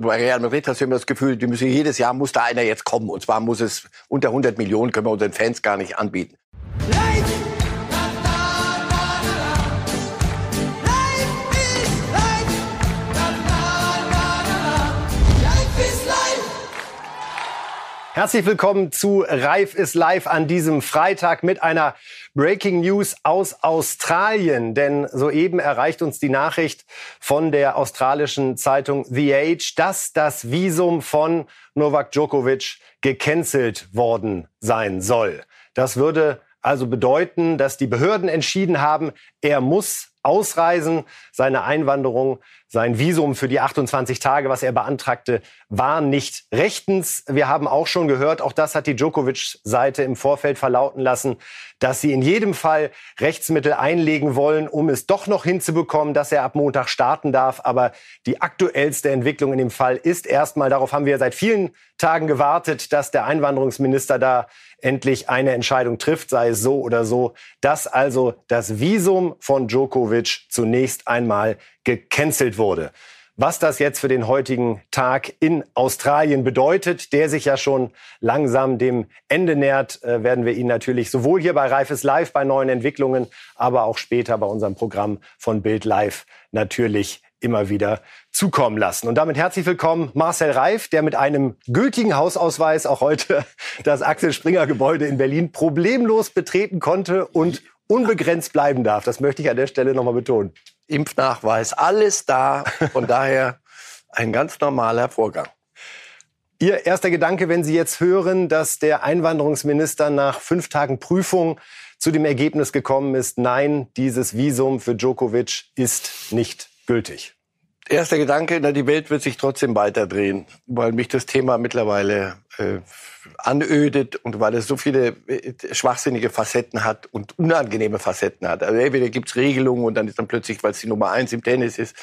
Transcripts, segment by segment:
bei Real Madrid hast du immer das Gefühl, die müssen jedes Jahr muss da einer jetzt kommen. Und zwar muss es unter 100 Millionen können wir unseren Fans gar nicht anbieten. Herzlich willkommen zu Reif ist live an diesem Freitag mit einer Breaking News aus Australien. Denn soeben erreicht uns die Nachricht von der australischen Zeitung The Age, dass das Visum von Novak Djokovic gecancelt worden sein soll. Das würde also bedeuten, dass die Behörden entschieden haben, er muss ausreisen. Seine Einwanderung, sein Visum für die 28 Tage, was er beantragte, war nicht rechtens. Wir haben auch schon gehört, auch das hat die Djokovic-Seite im Vorfeld verlauten lassen, dass sie in jedem Fall Rechtsmittel einlegen wollen, um es doch noch hinzubekommen, dass er ab Montag starten darf. Aber die aktuellste Entwicklung in dem Fall ist erstmal, darauf haben wir seit vielen Tagen gewartet, dass der Einwanderungsminister da endlich eine Entscheidung trifft, sei es so oder so, dass also das Visum von Djokovic zunächst einmal gecancelt wurde. Was das jetzt für den heutigen Tag in Australien bedeutet, der sich ja schon langsam dem Ende nähert, äh, werden wir Ihnen natürlich sowohl hier bei Reifes Live bei neuen Entwicklungen, aber auch später bei unserem Programm von Bild Live natürlich immer wieder zukommen lassen. Und damit herzlich willkommen Marcel Reif, der mit einem gültigen Hausausweis auch heute das Axel Springer Gebäude in Berlin problemlos betreten konnte und unbegrenzt bleiben darf. Das möchte ich an der Stelle nochmal betonen. Impfnachweis, alles da. Von daher ein ganz normaler Vorgang. Ihr erster Gedanke, wenn Sie jetzt hören, dass der Einwanderungsminister nach fünf Tagen Prüfung zu dem Ergebnis gekommen ist, nein, dieses Visum für Djokovic ist nicht gültig. Erster Gedanke, na, die Welt wird sich trotzdem weiterdrehen, weil mich das Thema mittlerweile äh, anödet und weil es so viele äh, schwachsinnige Facetten hat und unangenehme Facetten hat. Also entweder gibt's Regelungen und dann ist dann plötzlich, weil es die Nummer eins im Tennis ist,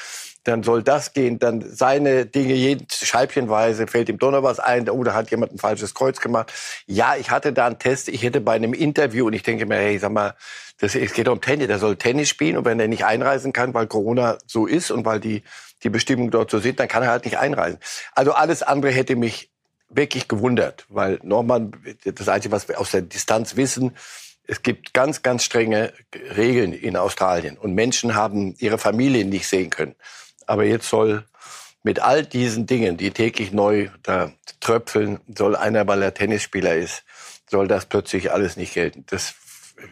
dann soll das gehen, dann seine Dinge jeden scheibchenweise, fällt ihm doch noch was ein, oder hat jemand ein falsches Kreuz gemacht. Ja, ich hatte da einen Test, ich hätte bei einem Interview und ich denke mir, hey, sag mal, das, es geht um Tennis, der soll Tennis spielen und wenn er nicht einreisen kann, weil Corona so ist und weil die, die Bestimmungen dort so sind, dann kann er halt nicht einreisen. Also alles andere hätte mich wirklich gewundert, weil Norman, das Einzige, was wir aus der Distanz wissen, es gibt ganz, ganz strenge Regeln in Australien und Menschen haben ihre Familien nicht sehen können. Aber jetzt soll mit all diesen Dingen, die täglich neu da tröpfeln, soll einer, weil er Tennisspieler ist, soll das plötzlich alles nicht gelten. Das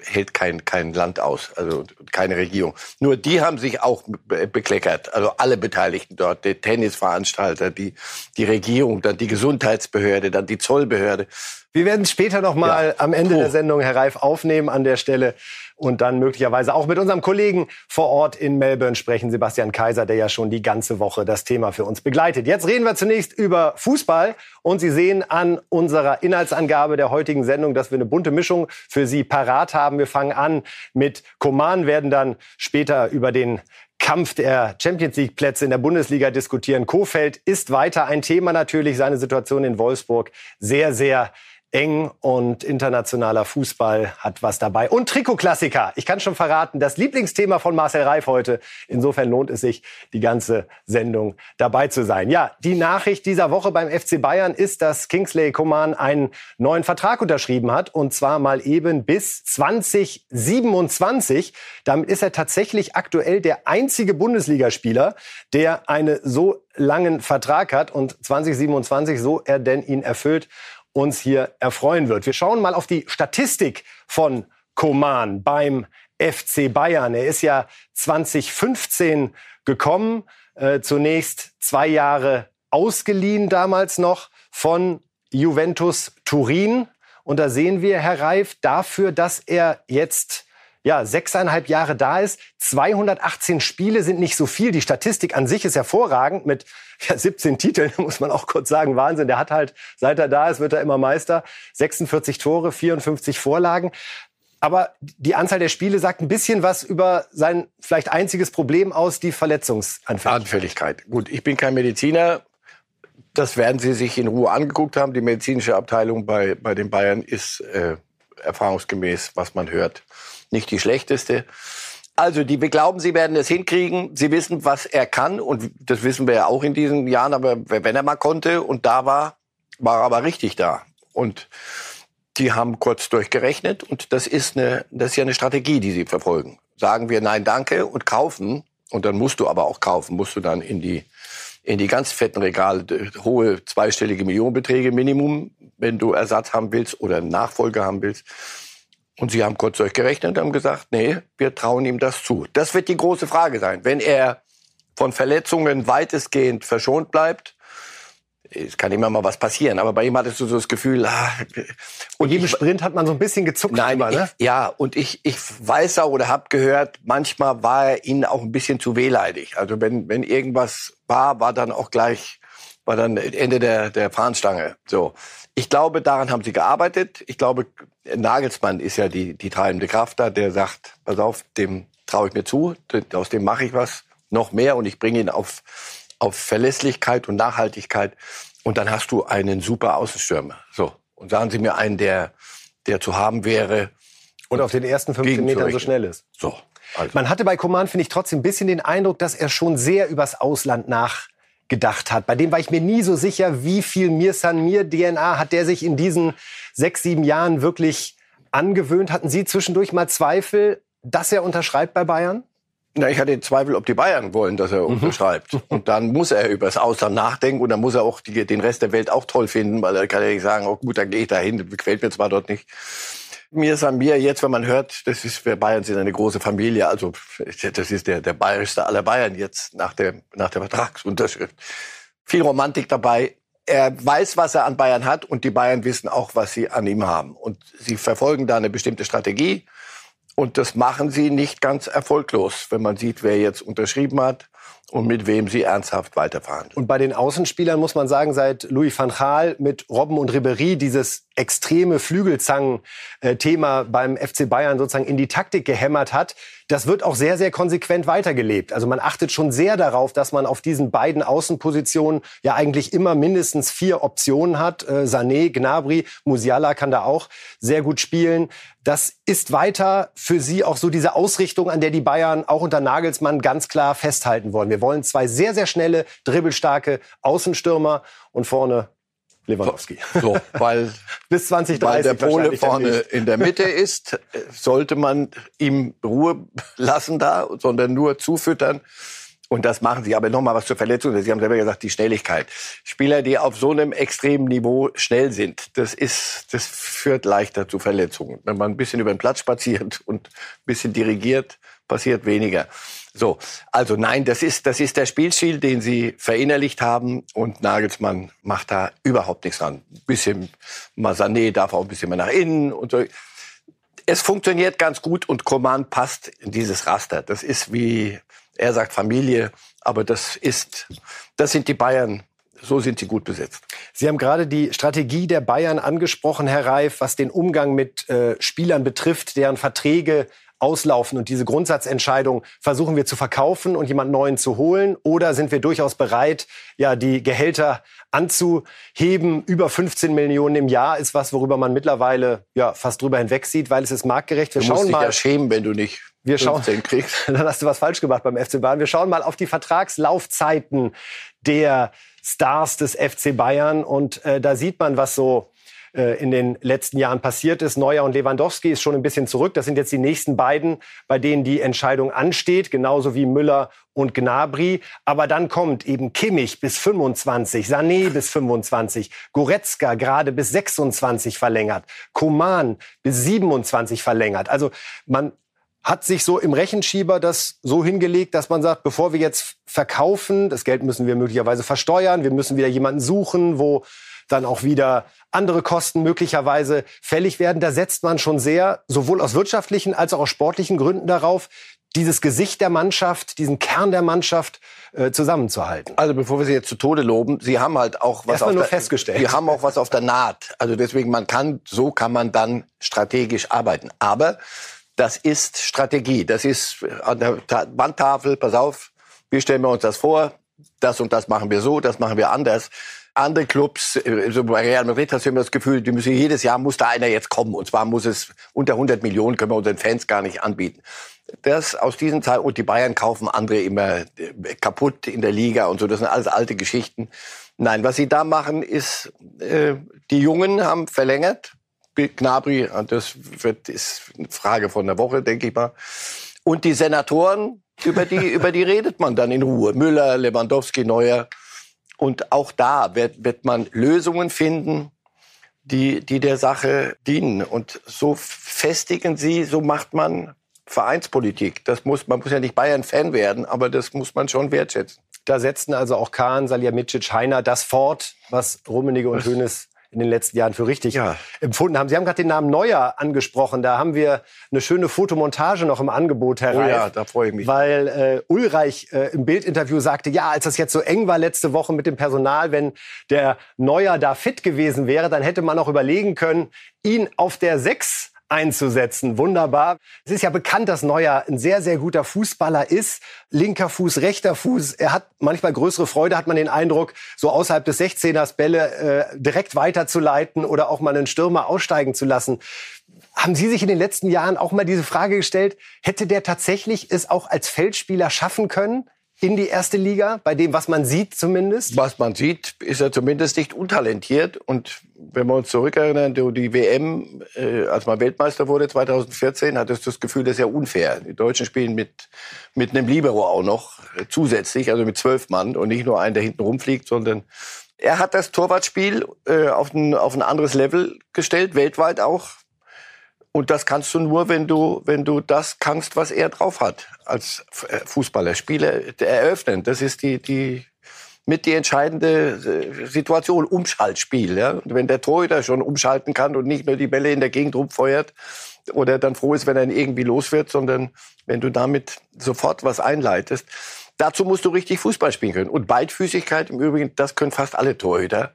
hält kein, kein Land aus, also keine Regierung. Nur die haben sich auch bekleckert, also alle Beteiligten dort, die Tennisveranstalter, die, die Regierung, dann die Gesundheitsbehörde, dann die Zollbehörde. Wir werden später noch mal ja. am Ende oh. der Sendung, Herr Reif, aufnehmen an der Stelle und dann möglicherweise auch mit unserem Kollegen vor Ort in Melbourne sprechen, Sebastian Kaiser, der ja schon die ganze Woche das Thema für uns begleitet. Jetzt reden wir zunächst über Fußball und Sie sehen an unserer Inhaltsangabe der heutigen Sendung, dass wir eine bunte Mischung für Sie parat haben. Wir fangen an mit Koman, werden dann später über den Kampf der Champions League Plätze in der Bundesliga diskutieren. Kofeld ist weiter ein Thema natürlich, seine Situation in Wolfsburg sehr, sehr eng und internationaler Fußball hat was dabei. Und Trikotklassiker. Ich kann schon verraten, das Lieblingsthema von Marcel Reif heute. Insofern lohnt es sich, die ganze Sendung dabei zu sein. Ja, die Nachricht dieser Woche beim FC Bayern ist, dass Kingsley Coman einen neuen Vertrag unterschrieben hat. Und zwar mal eben bis 2027. Damit ist er tatsächlich aktuell der einzige Bundesligaspieler, der einen so langen Vertrag hat. Und 2027, so er denn ihn erfüllt, uns hier erfreuen wird. Wir schauen mal auf die Statistik von Koman beim FC Bayern. Er ist ja 2015 gekommen, äh, zunächst zwei Jahre ausgeliehen damals noch von Juventus Turin. Und da sehen wir, Herr Reif, dafür, dass er jetzt ja, sechseinhalb Jahre da ist. 218 Spiele sind nicht so viel. Die Statistik an sich ist hervorragend mit ja, 17 Titeln, muss man auch kurz sagen. Wahnsinn. Der hat halt, seit er da ist, wird er immer Meister. 46 Tore, 54 Vorlagen. Aber die Anzahl der Spiele sagt ein bisschen was über sein vielleicht einziges Problem aus, die Verletzungsanfälligkeit. Anfälligkeit. Gut, ich bin kein Mediziner. Das werden Sie sich in Ruhe angeguckt haben. Die medizinische Abteilung bei, bei den Bayern ist äh, erfahrungsgemäß, was man hört, nicht die schlechteste. Also, die glauben, sie werden es hinkriegen. Sie wissen, was er kann. Und das wissen wir ja auch in diesen Jahren. Aber wenn er mal konnte und da war, war er aber richtig da. Und die haben kurz durchgerechnet. Und das ist, eine, das ist ja eine Strategie, die sie verfolgen. Sagen wir Nein, danke und kaufen. Und dann musst du aber auch kaufen. Musst du dann in die, in die ganz fetten Regale, hohe zweistellige Millionenbeträge Minimum, wenn du Ersatz haben willst oder Nachfolger haben willst. Und sie haben kurz durchgerechnet und haben gesagt, nee, wir trauen ihm das zu. Das wird die große Frage sein. Wenn er von Verletzungen weitestgehend verschont bleibt, es kann immer mal was passieren, aber bei ihm hattest du so das Gefühl, ah, und jedem Sprint hat man so ein bisschen gezuckt. Nein, immer, ne? ich, ja, und ich, ich weiß auch oder habe gehört, manchmal war er ihnen auch ein bisschen zu wehleidig. Also wenn, wenn irgendwas war, war dann auch gleich, war dann Ende der, der Fahnenstange. So. Ich glaube, daran haben sie gearbeitet. Ich glaube, Nagelsmann ist ja die, die treibende Kraft da, der sagt, pass auf, dem traue ich mir zu, aus dem mache ich was, noch mehr und ich bringe ihn auf, auf Verlässlichkeit und Nachhaltigkeit. Und dann hast du einen super Außenstürmer. So. Und sagen Sie mir einen, der, der zu haben wäre. Und auf den ersten 15 Metern so schnell ist. So. Also. Man hatte bei Coman, finde ich, trotzdem ein bisschen den Eindruck, dass er schon sehr übers Ausland nach gedacht hat. Bei dem war ich mir nie so sicher, wie viel Mir San Mir DNA hat der sich in diesen sechs, sieben Jahren wirklich angewöhnt. Hatten Sie zwischendurch mal Zweifel, dass er unterschreibt bei Bayern? Na, ich hatte Zweifel, ob die Bayern wollen, dass er mhm. unterschreibt. Und dann muss er über das Ausland nachdenken und dann muss er auch die, den Rest der Welt auch toll finden, weil er kann ja nicht sagen, oh gut, dann gehe ich da hin, gefällt mir zwar dort nicht. Mir ist an mir jetzt, wenn man hört, das ist, wir Bayern sind eine große Familie, also das ist der, der bayerischste aller Bayern jetzt nach der, nach der Vertragsunterschrift. Viel Romantik dabei. Er weiß, was er an Bayern hat und die Bayern wissen auch, was sie an ihm haben. Und sie verfolgen da eine bestimmte Strategie. Und das machen sie nicht ganz erfolglos, wenn man sieht, wer jetzt unterschrieben hat und mit wem sie ernsthaft weiterverhandeln. Und bei den Außenspielern muss man sagen, seit Louis van Gaal mit Robben und Ribéry dieses extreme Flügelzangen-Thema beim FC Bayern sozusagen in die Taktik gehämmert hat, das wird auch sehr, sehr konsequent weitergelebt. Also man achtet schon sehr darauf, dass man auf diesen beiden Außenpositionen ja eigentlich immer mindestens vier Optionen hat. Äh, Sané, Gnabry, Musiala kann da auch sehr gut spielen. Das ist weiter für Sie auch so diese Ausrichtung, an der die Bayern auch unter Nagelsmann ganz klar festhalten wollen. Wir wollen zwei sehr, sehr schnelle, dribbelstarke Außenstürmer und vorne Lewandowski. So, weil, Bis 2030 weil der Pole vorne in der Mitte ist, sollte man ihm Ruhe lassen da, sondern nur zufüttern. Und das machen sie. Aber nochmal was zur Verletzung. Sie haben selber gesagt, die Schnelligkeit. Spieler, die auf so einem extremen Niveau schnell sind, das ist, das führt leichter zu Verletzungen. Wenn man ein bisschen über den Platz spaziert und ein bisschen dirigiert, passiert weniger. So, also nein, das ist, das ist der Spielstil, den sie verinnerlicht haben und Nagelsmann macht da überhaupt nichts dran. Ein bisschen Masané darf auch ein bisschen mehr nach innen und so. Es funktioniert ganz gut und Coman passt in dieses Raster. Das ist wie, er sagt Familie, aber das ist, das sind die Bayern so sind sie gut besetzt. Sie haben gerade die Strategie der Bayern angesprochen, Herr Reif, was den Umgang mit äh, Spielern betrifft, deren Verträge auslaufen und diese Grundsatzentscheidung versuchen wir zu verkaufen und jemand neuen zu holen oder sind wir durchaus bereit, ja, die Gehälter anzuheben. Über 15 Millionen im Jahr ist was, worüber man mittlerweile ja fast drüber hinweg sieht, weil es ist marktgerecht. Wir du musst schauen dich mal, ja schämen, wenn du nicht wir schauen. Dann hast du was falsch gemacht beim FC Bayern. Wir schauen mal auf die Vertragslaufzeiten der Stars des FC Bayern und äh, da sieht man, was so äh, in den letzten Jahren passiert ist. Neuer und Lewandowski ist schon ein bisschen zurück. Das sind jetzt die nächsten beiden, bei denen die Entscheidung ansteht, genauso wie Müller und Gnabry. Aber dann kommt eben Kimmich bis 25, Sané bis 25, Goretzka gerade bis 26 verlängert, Koman bis 27 verlängert. Also man hat sich so im Rechenschieber das so hingelegt, dass man sagt, bevor wir jetzt verkaufen, das Geld müssen wir möglicherweise versteuern, wir müssen wieder jemanden suchen, wo dann auch wieder andere Kosten möglicherweise fällig werden. Da setzt man schon sehr, sowohl aus wirtschaftlichen als auch aus sportlichen Gründen darauf, dieses Gesicht der Mannschaft, diesen Kern der Mannschaft äh, zusammenzuhalten. Also bevor wir Sie jetzt zu Tode loben, Sie haben halt auch was auf nur der, festgestellt. Sie haben auch was auf der Naht. Also deswegen man kann so kann man dann strategisch arbeiten. Aber das ist Strategie. Das ist an der Wandtafel. Pass auf, wie stellen wir uns das vor? Das und das machen wir so, das machen wir anders andere Clubs, äh, so bei Real Madrid hast du immer das Gefühl, die müssen jedes Jahr muss da einer jetzt kommen. Und zwar muss es unter 100 Millionen können wir unseren Fans gar nicht anbieten. das aus diesen Zeiten, und die Bayern kaufen andere immer äh, kaputt in der Liga und so, das sind alles alte Geschichten. Nein, was sie da machen, ist, äh, die Jungen haben verlängert. Gnabry, das wird, ist eine Frage von der Woche, denke ich mal. Und die Senatoren, über die, über die redet man dann in Ruhe. Müller, Lewandowski, Neuer. Und auch da wird, wird man Lösungen finden, die, die der Sache dienen. Und so festigen sie, so macht man Vereinspolitik. Das muss, man muss ja nicht Bayern-Fan werden, aber das muss man schon wertschätzen. Da setzten also auch Kahn, Salihamidzic, Heiner das fort, was Rummenigge und Hönes in den letzten Jahren für richtig ja. empfunden haben. Sie haben gerade den Namen Neuer angesprochen. Da haben wir eine schöne Fotomontage noch im Angebot, Herr oh ja, da freue ich mich. Weil äh, Ulreich äh, im Bildinterview sagte, ja, als das jetzt so eng war letzte Woche mit dem Personal, wenn der Neuer da fit gewesen wäre, dann hätte man auch überlegen können, ihn auf der Sechs einzusetzen. Wunderbar. Es ist ja bekannt, dass Neuer ein sehr, sehr guter Fußballer ist. Linker Fuß, rechter Fuß. Er hat manchmal größere Freude, hat man den Eindruck, so außerhalb des 16ers Bälle äh, direkt weiterzuleiten oder auch mal einen Stürmer aussteigen zu lassen. Haben Sie sich in den letzten Jahren auch mal diese Frage gestellt, hätte der tatsächlich es auch als Feldspieler schaffen können? In die erste Liga, bei dem, was man sieht zumindest? Was man sieht, ist er zumindest nicht untalentiert. Und wenn wir uns zurückerinnern, die WM, äh, als man Weltmeister wurde 2014, hat es das Gefühl, das ist ja unfair. Die Deutschen spielen mit, mit einem Libero auch noch äh, zusätzlich, also mit zwölf Mann und nicht nur einen, der hinten rumfliegt, sondern er hat das Torwartspiel äh, auf, ein, auf ein anderes Level gestellt, weltweit auch. Und das kannst du nur, wenn du, wenn du das kannst, was er drauf hat als äh, Fußballer. Spiele eröffnen, das ist die, die mit die entscheidende äh, Situation, Umschaltspiel. Ja? Wenn der Torhüter schon umschalten kann und nicht nur die Bälle in der Gegend rumfeuert oder dann froh ist, wenn er ihn irgendwie los wird, sondern wenn du damit sofort was einleitest. Dazu musst du richtig Fußball spielen können. Und Beidfüßigkeit im Übrigen, das können fast alle Torhüter.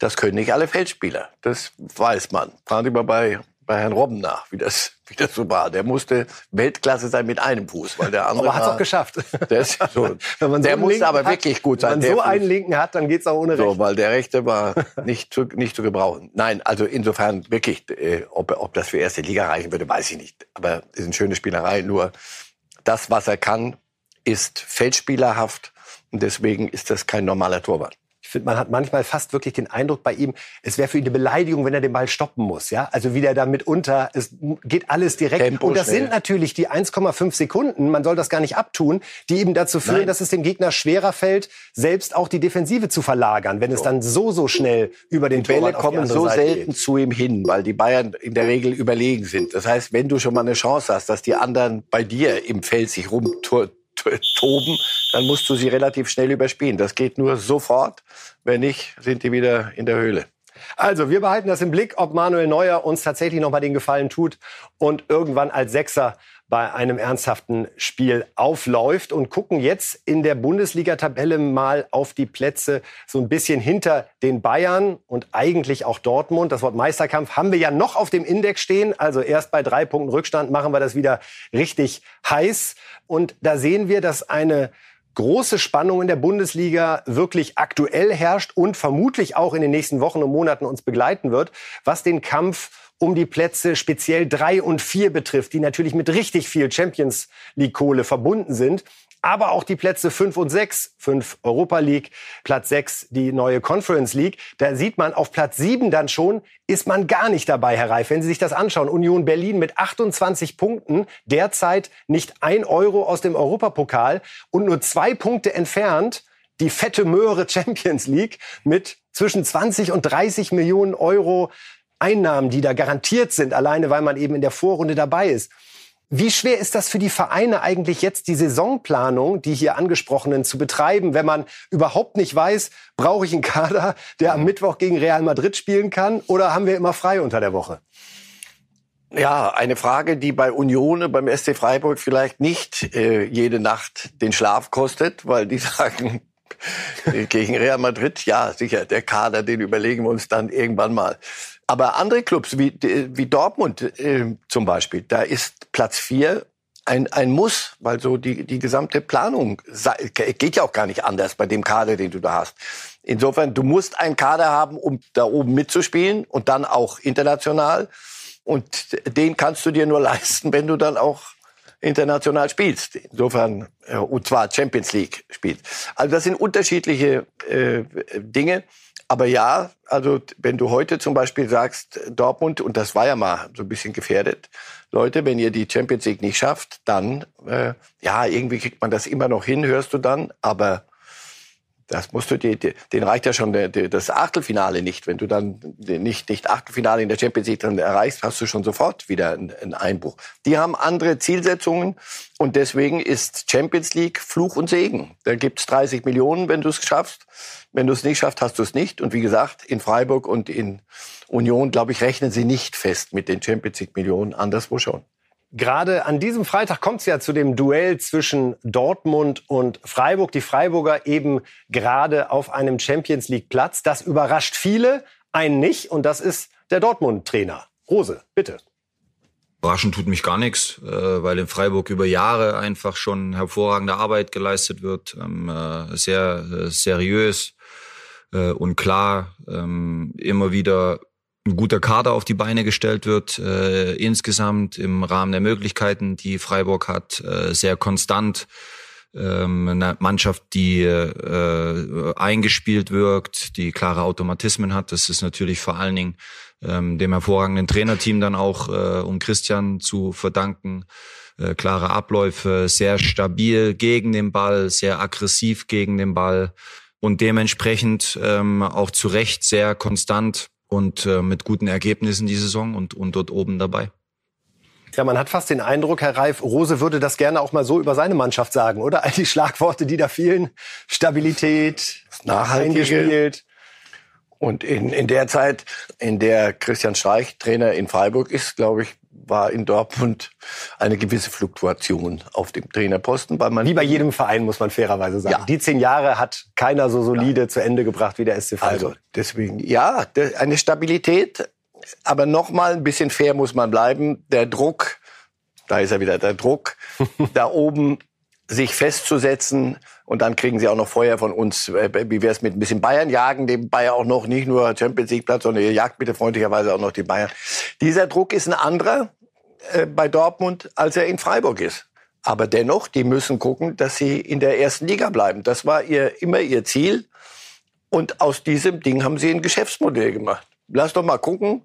Das können nicht alle Feldspieler. Das weiß man. Sie mal bei bei Herrn Robben nach, wie das, wie das so war. Der musste Weltklasse sein mit einem Fuß, weil der andere. Aber hat es auch geschafft. Der, ist so, wenn man so der musste aber hat, wirklich gut sein. Wenn man so einen linken hat, dann geht's auch ohne Recht. So, weil der rechte war nicht zu, nicht zu gebrauchen. Nein, also insofern wirklich, äh, ob, ob das für erste Liga reichen würde, weiß ich nicht. Aber es ist eine schöne Spielerei. Nur das, was er kann, ist feldspielerhaft. Und deswegen ist das kein normaler Torwart finde, man hat manchmal fast wirklich den Eindruck bei ihm, es wäre für ihn eine Beleidigung, wenn er den Ball stoppen muss. Ja, also wie der da mitunter, es geht alles direkt. Tempo und das schnell. sind natürlich die 1,5 Sekunden. Man soll das gar nicht abtun, die eben dazu führen, Nein. dass es dem Gegner schwerer fällt, selbst auch die Defensive zu verlagern, wenn so. es dann so so schnell über den die Bälle kommen so Seite selten geht. zu ihm hin, weil die Bayern in der Regel überlegen sind. Das heißt, wenn du schon mal eine Chance hast, dass die anderen bei dir im Feld sich rumtun toben, dann musst du sie relativ schnell überspielen. Das geht nur sofort. Wenn nicht, sind die wieder in der Höhle. Also, wir behalten das im Blick, ob Manuel Neuer uns tatsächlich noch mal den Gefallen tut und irgendwann als Sechser bei einem ernsthaften Spiel aufläuft und gucken jetzt in der Bundesliga-Tabelle mal auf die Plätze so ein bisschen hinter den Bayern und eigentlich auch Dortmund. Das Wort Meisterkampf haben wir ja noch auf dem Index stehen. Also erst bei drei Punkten Rückstand machen wir das wieder richtig heiß. Und da sehen wir, dass eine große Spannung in der Bundesliga wirklich aktuell herrscht und vermutlich auch in den nächsten Wochen und Monaten uns begleiten wird, was den Kampf um die Plätze speziell drei und vier betrifft, die natürlich mit richtig viel Champions League Kohle verbunden sind. Aber auch die Plätze fünf und sechs, fünf Europa League, Platz sechs die neue Conference League. Da sieht man auf Platz sieben dann schon, ist man gar nicht dabei, Herr Reif. Wenn Sie sich das anschauen, Union Berlin mit 28 Punkten, derzeit nicht ein Euro aus dem Europapokal und nur zwei Punkte entfernt die fette Möhre Champions League mit zwischen 20 und 30 Millionen Euro Einnahmen, die da garantiert sind, alleine weil man eben in der Vorrunde dabei ist. Wie schwer ist das für die Vereine eigentlich jetzt, die Saisonplanung, die hier angesprochenen, zu betreiben, wenn man überhaupt nicht weiß, brauche ich einen Kader, der am Mittwoch gegen Real Madrid spielen kann, oder haben wir immer frei unter der Woche? Ja, eine Frage, die bei Union, beim SC Freiburg vielleicht nicht äh, jede Nacht den Schlaf kostet, weil die sagen, gegen Real Madrid, ja, sicher, der Kader, den überlegen wir uns dann irgendwann mal. Aber andere Clubs wie, wie Dortmund äh, zum Beispiel, da ist Platz vier ein, ein Muss, weil so die, die gesamte Planung geht ja auch gar nicht anders bei dem Kader, den du da hast. Insofern, du musst einen Kader haben, um da oben mitzuspielen und dann auch international. Und den kannst du dir nur leisten, wenn du dann auch international spielst. Insofern, äh, und zwar Champions League spielst. Also das sind unterschiedliche äh, Dinge. Aber ja, also wenn du heute zum Beispiel sagst, Dortmund, und das war ja mal so ein bisschen gefährdet, Leute, wenn ihr die Champions League nicht schafft, dann, äh, ja, irgendwie kriegt man das immer noch hin, hörst du dann, aber das musst du dir, den reicht ja schon das Achtelfinale nicht. Wenn du dann nicht, nicht Achtelfinale in der Champions League dann erreichst, hast du schon sofort wieder einen Einbruch. Die haben andere Zielsetzungen und deswegen ist Champions League Fluch und Segen. Da gibt's 30 Millionen, wenn du es schaffst. Wenn du es nicht schaffst, hast du es nicht. Und wie gesagt, in Freiburg und in Union, glaube ich, rechnen sie nicht fest mit den Champions League Millionen, anderswo schon. Gerade an diesem Freitag kommt es ja zu dem Duell zwischen Dortmund und Freiburg. Die Freiburger eben gerade auf einem Champions League Platz. Das überrascht viele, einen nicht. Und das ist der Dortmund-Trainer. Rose, bitte. Überraschen tut mich gar nichts, äh, weil in Freiburg über Jahre einfach schon hervorragende Arbeit geleistet wird, ähm, äh, sehr äh, seriös und klar, ähm, immer wieder ein guter Kader auf die Beine gestellt wird, äh, insgesamt im Rahmen der Möglichkeiten, die Freiburg hat, äh, sehr konstant. Ähm, eine Mannschaft, die äh, eingespielt wirkt, die klare Automatismen hat. Das ist natürlich vor allen Dingen ähm, dem hervorragenden Trainerteam dann auch äh, um Christian zu verdanken. Äh, klare Abläufe, sehr stabil gegen den Ball, sehr aggressiv gegen den Ball und dementsprechend ähm, auch zu Recht sehr konstant und äh, mit guten Ergebnissen die Saison und, und dort oben dabei. Ja, man hat fast den Eindruck, Herr Reif, Rose würde das gerne auch mal so über seine Mannschaft sagen, oder? All die Schlagworte, die da fielen. Stabilität, nachhaltig Und in, in der Zeit, in der Christian Streich Trainer in Freiburg ist, glaube ich, war in Dortmund eine gewisse Fluktuation auf dem Trainerposten. Weil man wie bei jedem Verein, muss man fairerweise sagen. Ja. Die zehn Jahre hat keiner so solide ja. zu Ende gebracht wie der SC Freiburg. Also deswegen, ja, eine Stabilität. Aber noch mal ein bisschen fair muss man bleiben. Der Druck, da ist er wieder, der Druck, da oben sich festzusetzen und dann kriegen sie auch noch Feuer von uns. Äh, wie wäre es mit ein bisschen Bayern jagen, dem Bayern auch noch nicht nur Champions League Platz, sondern ihr jagt bitte freundlicherweise auch noch die Bayern. Dieser Druck ist ein anderer äh, bei Dortmund, als er in Freiburg ist. Aber dennoch, die müssen gucken, dass sie in der ersten Liga bleiben. Das war ihr, immer ihr Ziel. Und aus diesem Ding haben sie ein Geschäftsmodell gemacht. Lass doch mal gucken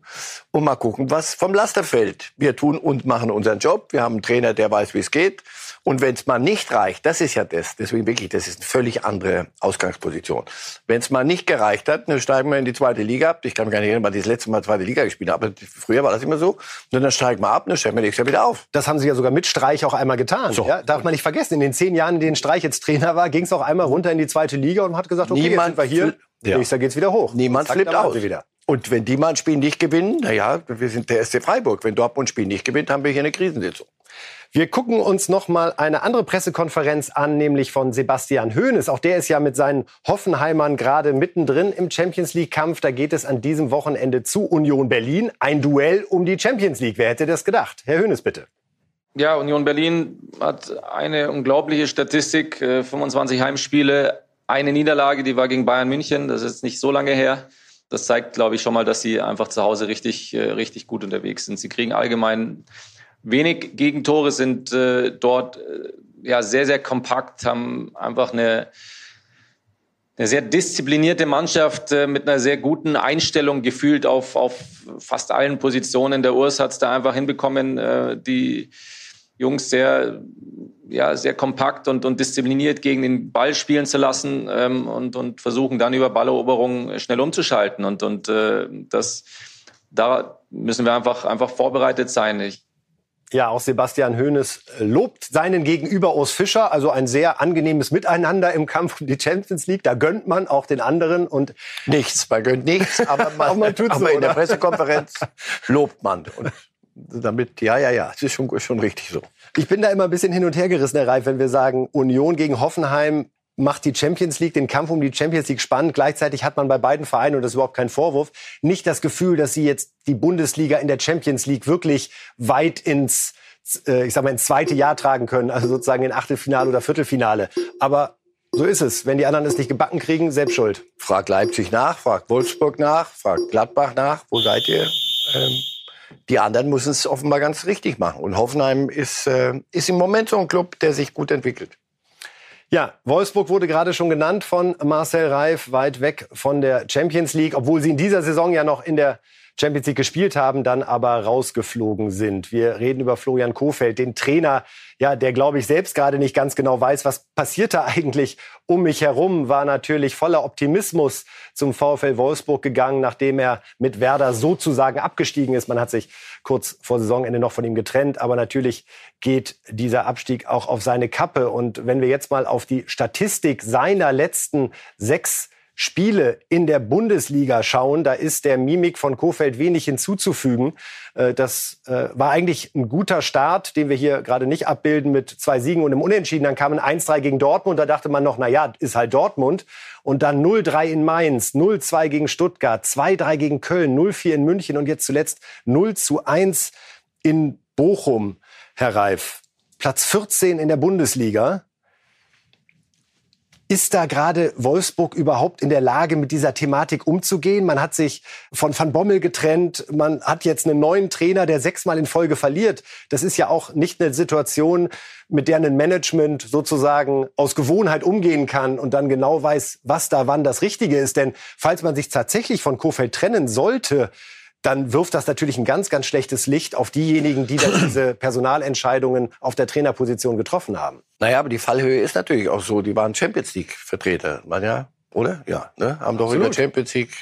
und mal gucken, was vom Laster fällt. Wir tun und machen unseren Job. Wir haben einen Trainer, der weiß, wie es geht. Und wenn es mal nicht reicht, das ist ja das, deswegen wirklich, das ist eine völlig andere Ausgangsposition. Wenn es mal nicht gereicht hat, dann steigen wir in die zweite Liga ab. Ich kann mich gar nicht erinnern, wann ich das letzte Mal zweite Liga gespielt habe, aber früher war das immer so. Und dann steigen wir ab, dann steigen wir nächstes Jahr wieder auf. Das haben Sie ja sogar mit Streich auch einmal getan. So. Ja, darf man nicht vergessen, in den zehn Jahren, in denen Streich jetzt Trainer war, ging es auch einmal runter in die zweite Liga und hat gesagt, okay, Niemand jetzt sind wir hier, ja. nächstes Jahr geht's wieder hoch. Niemand flippt aus. Wieder. Und wenn die mal ein Spiel nicht gewinnen, naja, wir sind der SC Freiburg. Wenn Dortmund ein Spiel nicht gewinnt, haben wir hier eine Krisensitzung. Wir gucken uns noch mal eine andere Pressekonferenz an, nämlich von Sebastian Hoeneß. Auch der ist ja mit seinen Hoffenheimern gerade mittendrin im Champions League Kampf. Da geht es an diesem Wochenende zu Union Berlin. Ein Duell um die Champions League. Wer hätte das gedacht? Herr Hoeneß, bitte. Ja, Union Berlin hat eine unglaubliche Statistik. 25 äh, Heimspiele, eine Niederlage, die war gegen Bayern München. Das ist nicht so lange her. Das zeigt, glaube ich, schon mal, dass sie einfach zu Hause richtig, äh, richtig gut unterwegs sind. Sie kriegen allgemein wenig Gegentore, sind äh, dort äh, ja sehr, sehr kompakt, haben einfach eine, eine sehr disziplinierte Mannschaft äh, mit einer sehr guten Einstellung gefühlt auf, auf fast allen Positionen. Der Urs hat es da einfach hinbekommen, äh, die Jungs sehr, ja, sehr kompakt und, und diszipliniert gegen den Ball spielen zu lassen ähm, und, und versuchen dann über Balleroberung schnell umzuschalten. Und, und äh, das, da müssen wir einfach, einfach vorbereitet sein. Ich, ja, auch Sebastian Hoeneß lobt seinen Gegenüber Urs Fischer, also ein sehr angenehmes Miteinander im Kampf um die Champions League. Da gönnt man auch den anderen und nichts, man gönnt nichts, aber man, man tut's aber so, in der Pressekonferenz lobt man und damit, ja, ja, ja, es ist schon, schon richtig so. Ich bin da immer ein bisschen hin und her gerissen, Herr Reif, wenn wir sagen, Union gegen Hoffenheim macht die Champions League, den Kampf um die Champions League spannend. Gleichzeitig hat man bei beiden Vereinen, und das ist überhaupt kein Vorwurf, nicht das Gefühl, dass sie jetzt die Bundesliga in der Champions League wirklich weit ins, äh, ich sag mal, ins zweite Jahr tragen können, also sozusagen in Achtelfinale oder Viertelfinale. Aber so ist es. Wenn die anderen es nicht gebacken kriegen, selbst schuld. Frag Leipzig nach, frag Wolfsburg nach, frag Gladbach nach. Wo seid ihr? Ähm die anderen müssen es offenbar ganz richtig machen. Und Hoffenheim ist, äh, ist im Moment so ein Club, der sich gut entwickelt. Ja, Wolfsburg wurde gerade schon genannt von Marcel Reif, weit weg von der Champions League, obwohl sie in dieser Saison ja noch in der Champions League gespielt haben, dann aber rausgeflogen sind. Wir reden über Florian Kofeld, den Trainer, ja, der glaube ich selbst gerade nicht ganz genau weiß, was passiert da eigentlich um mich herum, war natürlich voller Optimismus zum VfL Wolfsburg gegangen, nachdem er mit Werder sozusagen abgestiegen ist. Man hat sich kurz vor Saisonende noch von ihm getrennt, aber natürlich geht dieser Abstieg auch auf seine Kappe. Und wenn wir jetzt mal auf die Statistik seiner letzten sechs Spiele in der Bundesliga schauen, da ist der Mimik von Kofeld wenig hinzuzufügen. Äh, das äh, war eigentlich ein guter Start, den wir hier gerade nicht abbilden mit zwei Siegen und einem Unentschieden. Dann kam ein 1-3 gegen Dortmund, da dachte man noch, na ja, ist halt Dortmund. Und dann 0-3 in Mainz, 0-2 gegen Stuttgart, 2-3 gegen Köln, 0-4 in München und jetzt zuletzt 0-1 in Bochum, Herr Reif. Platz 14 in der Bundesliga. Ist da gerade Wolfsburg überhaupt in der Lage, mit dieser Thematik umzugehen? Man hat sich von Van Bommel getrennt. Man hat jetzt einen neuen Trainer, der sechsmal in Folge verliert. Das ist ja auch nicht eine Situation, mit der ein Management sozusagen aus Gewohnheit umgehen kann und dann genau weiß, was da wann das Richtige ist. Denn falls man sich tatsächlich von Kofeld trennen sollte, dann wirft das natürlich ein ganz, ganz schlechtes Licht auf diejenigen, die dann diese Personalentscheidungen auf der Trainerposition getroffen haben. Naja, aber die Fallhöhe ist natürlich auch so. Die waren Champions League-Vertreter, man ja, oder? Ja, ne? haben doch in der Champions League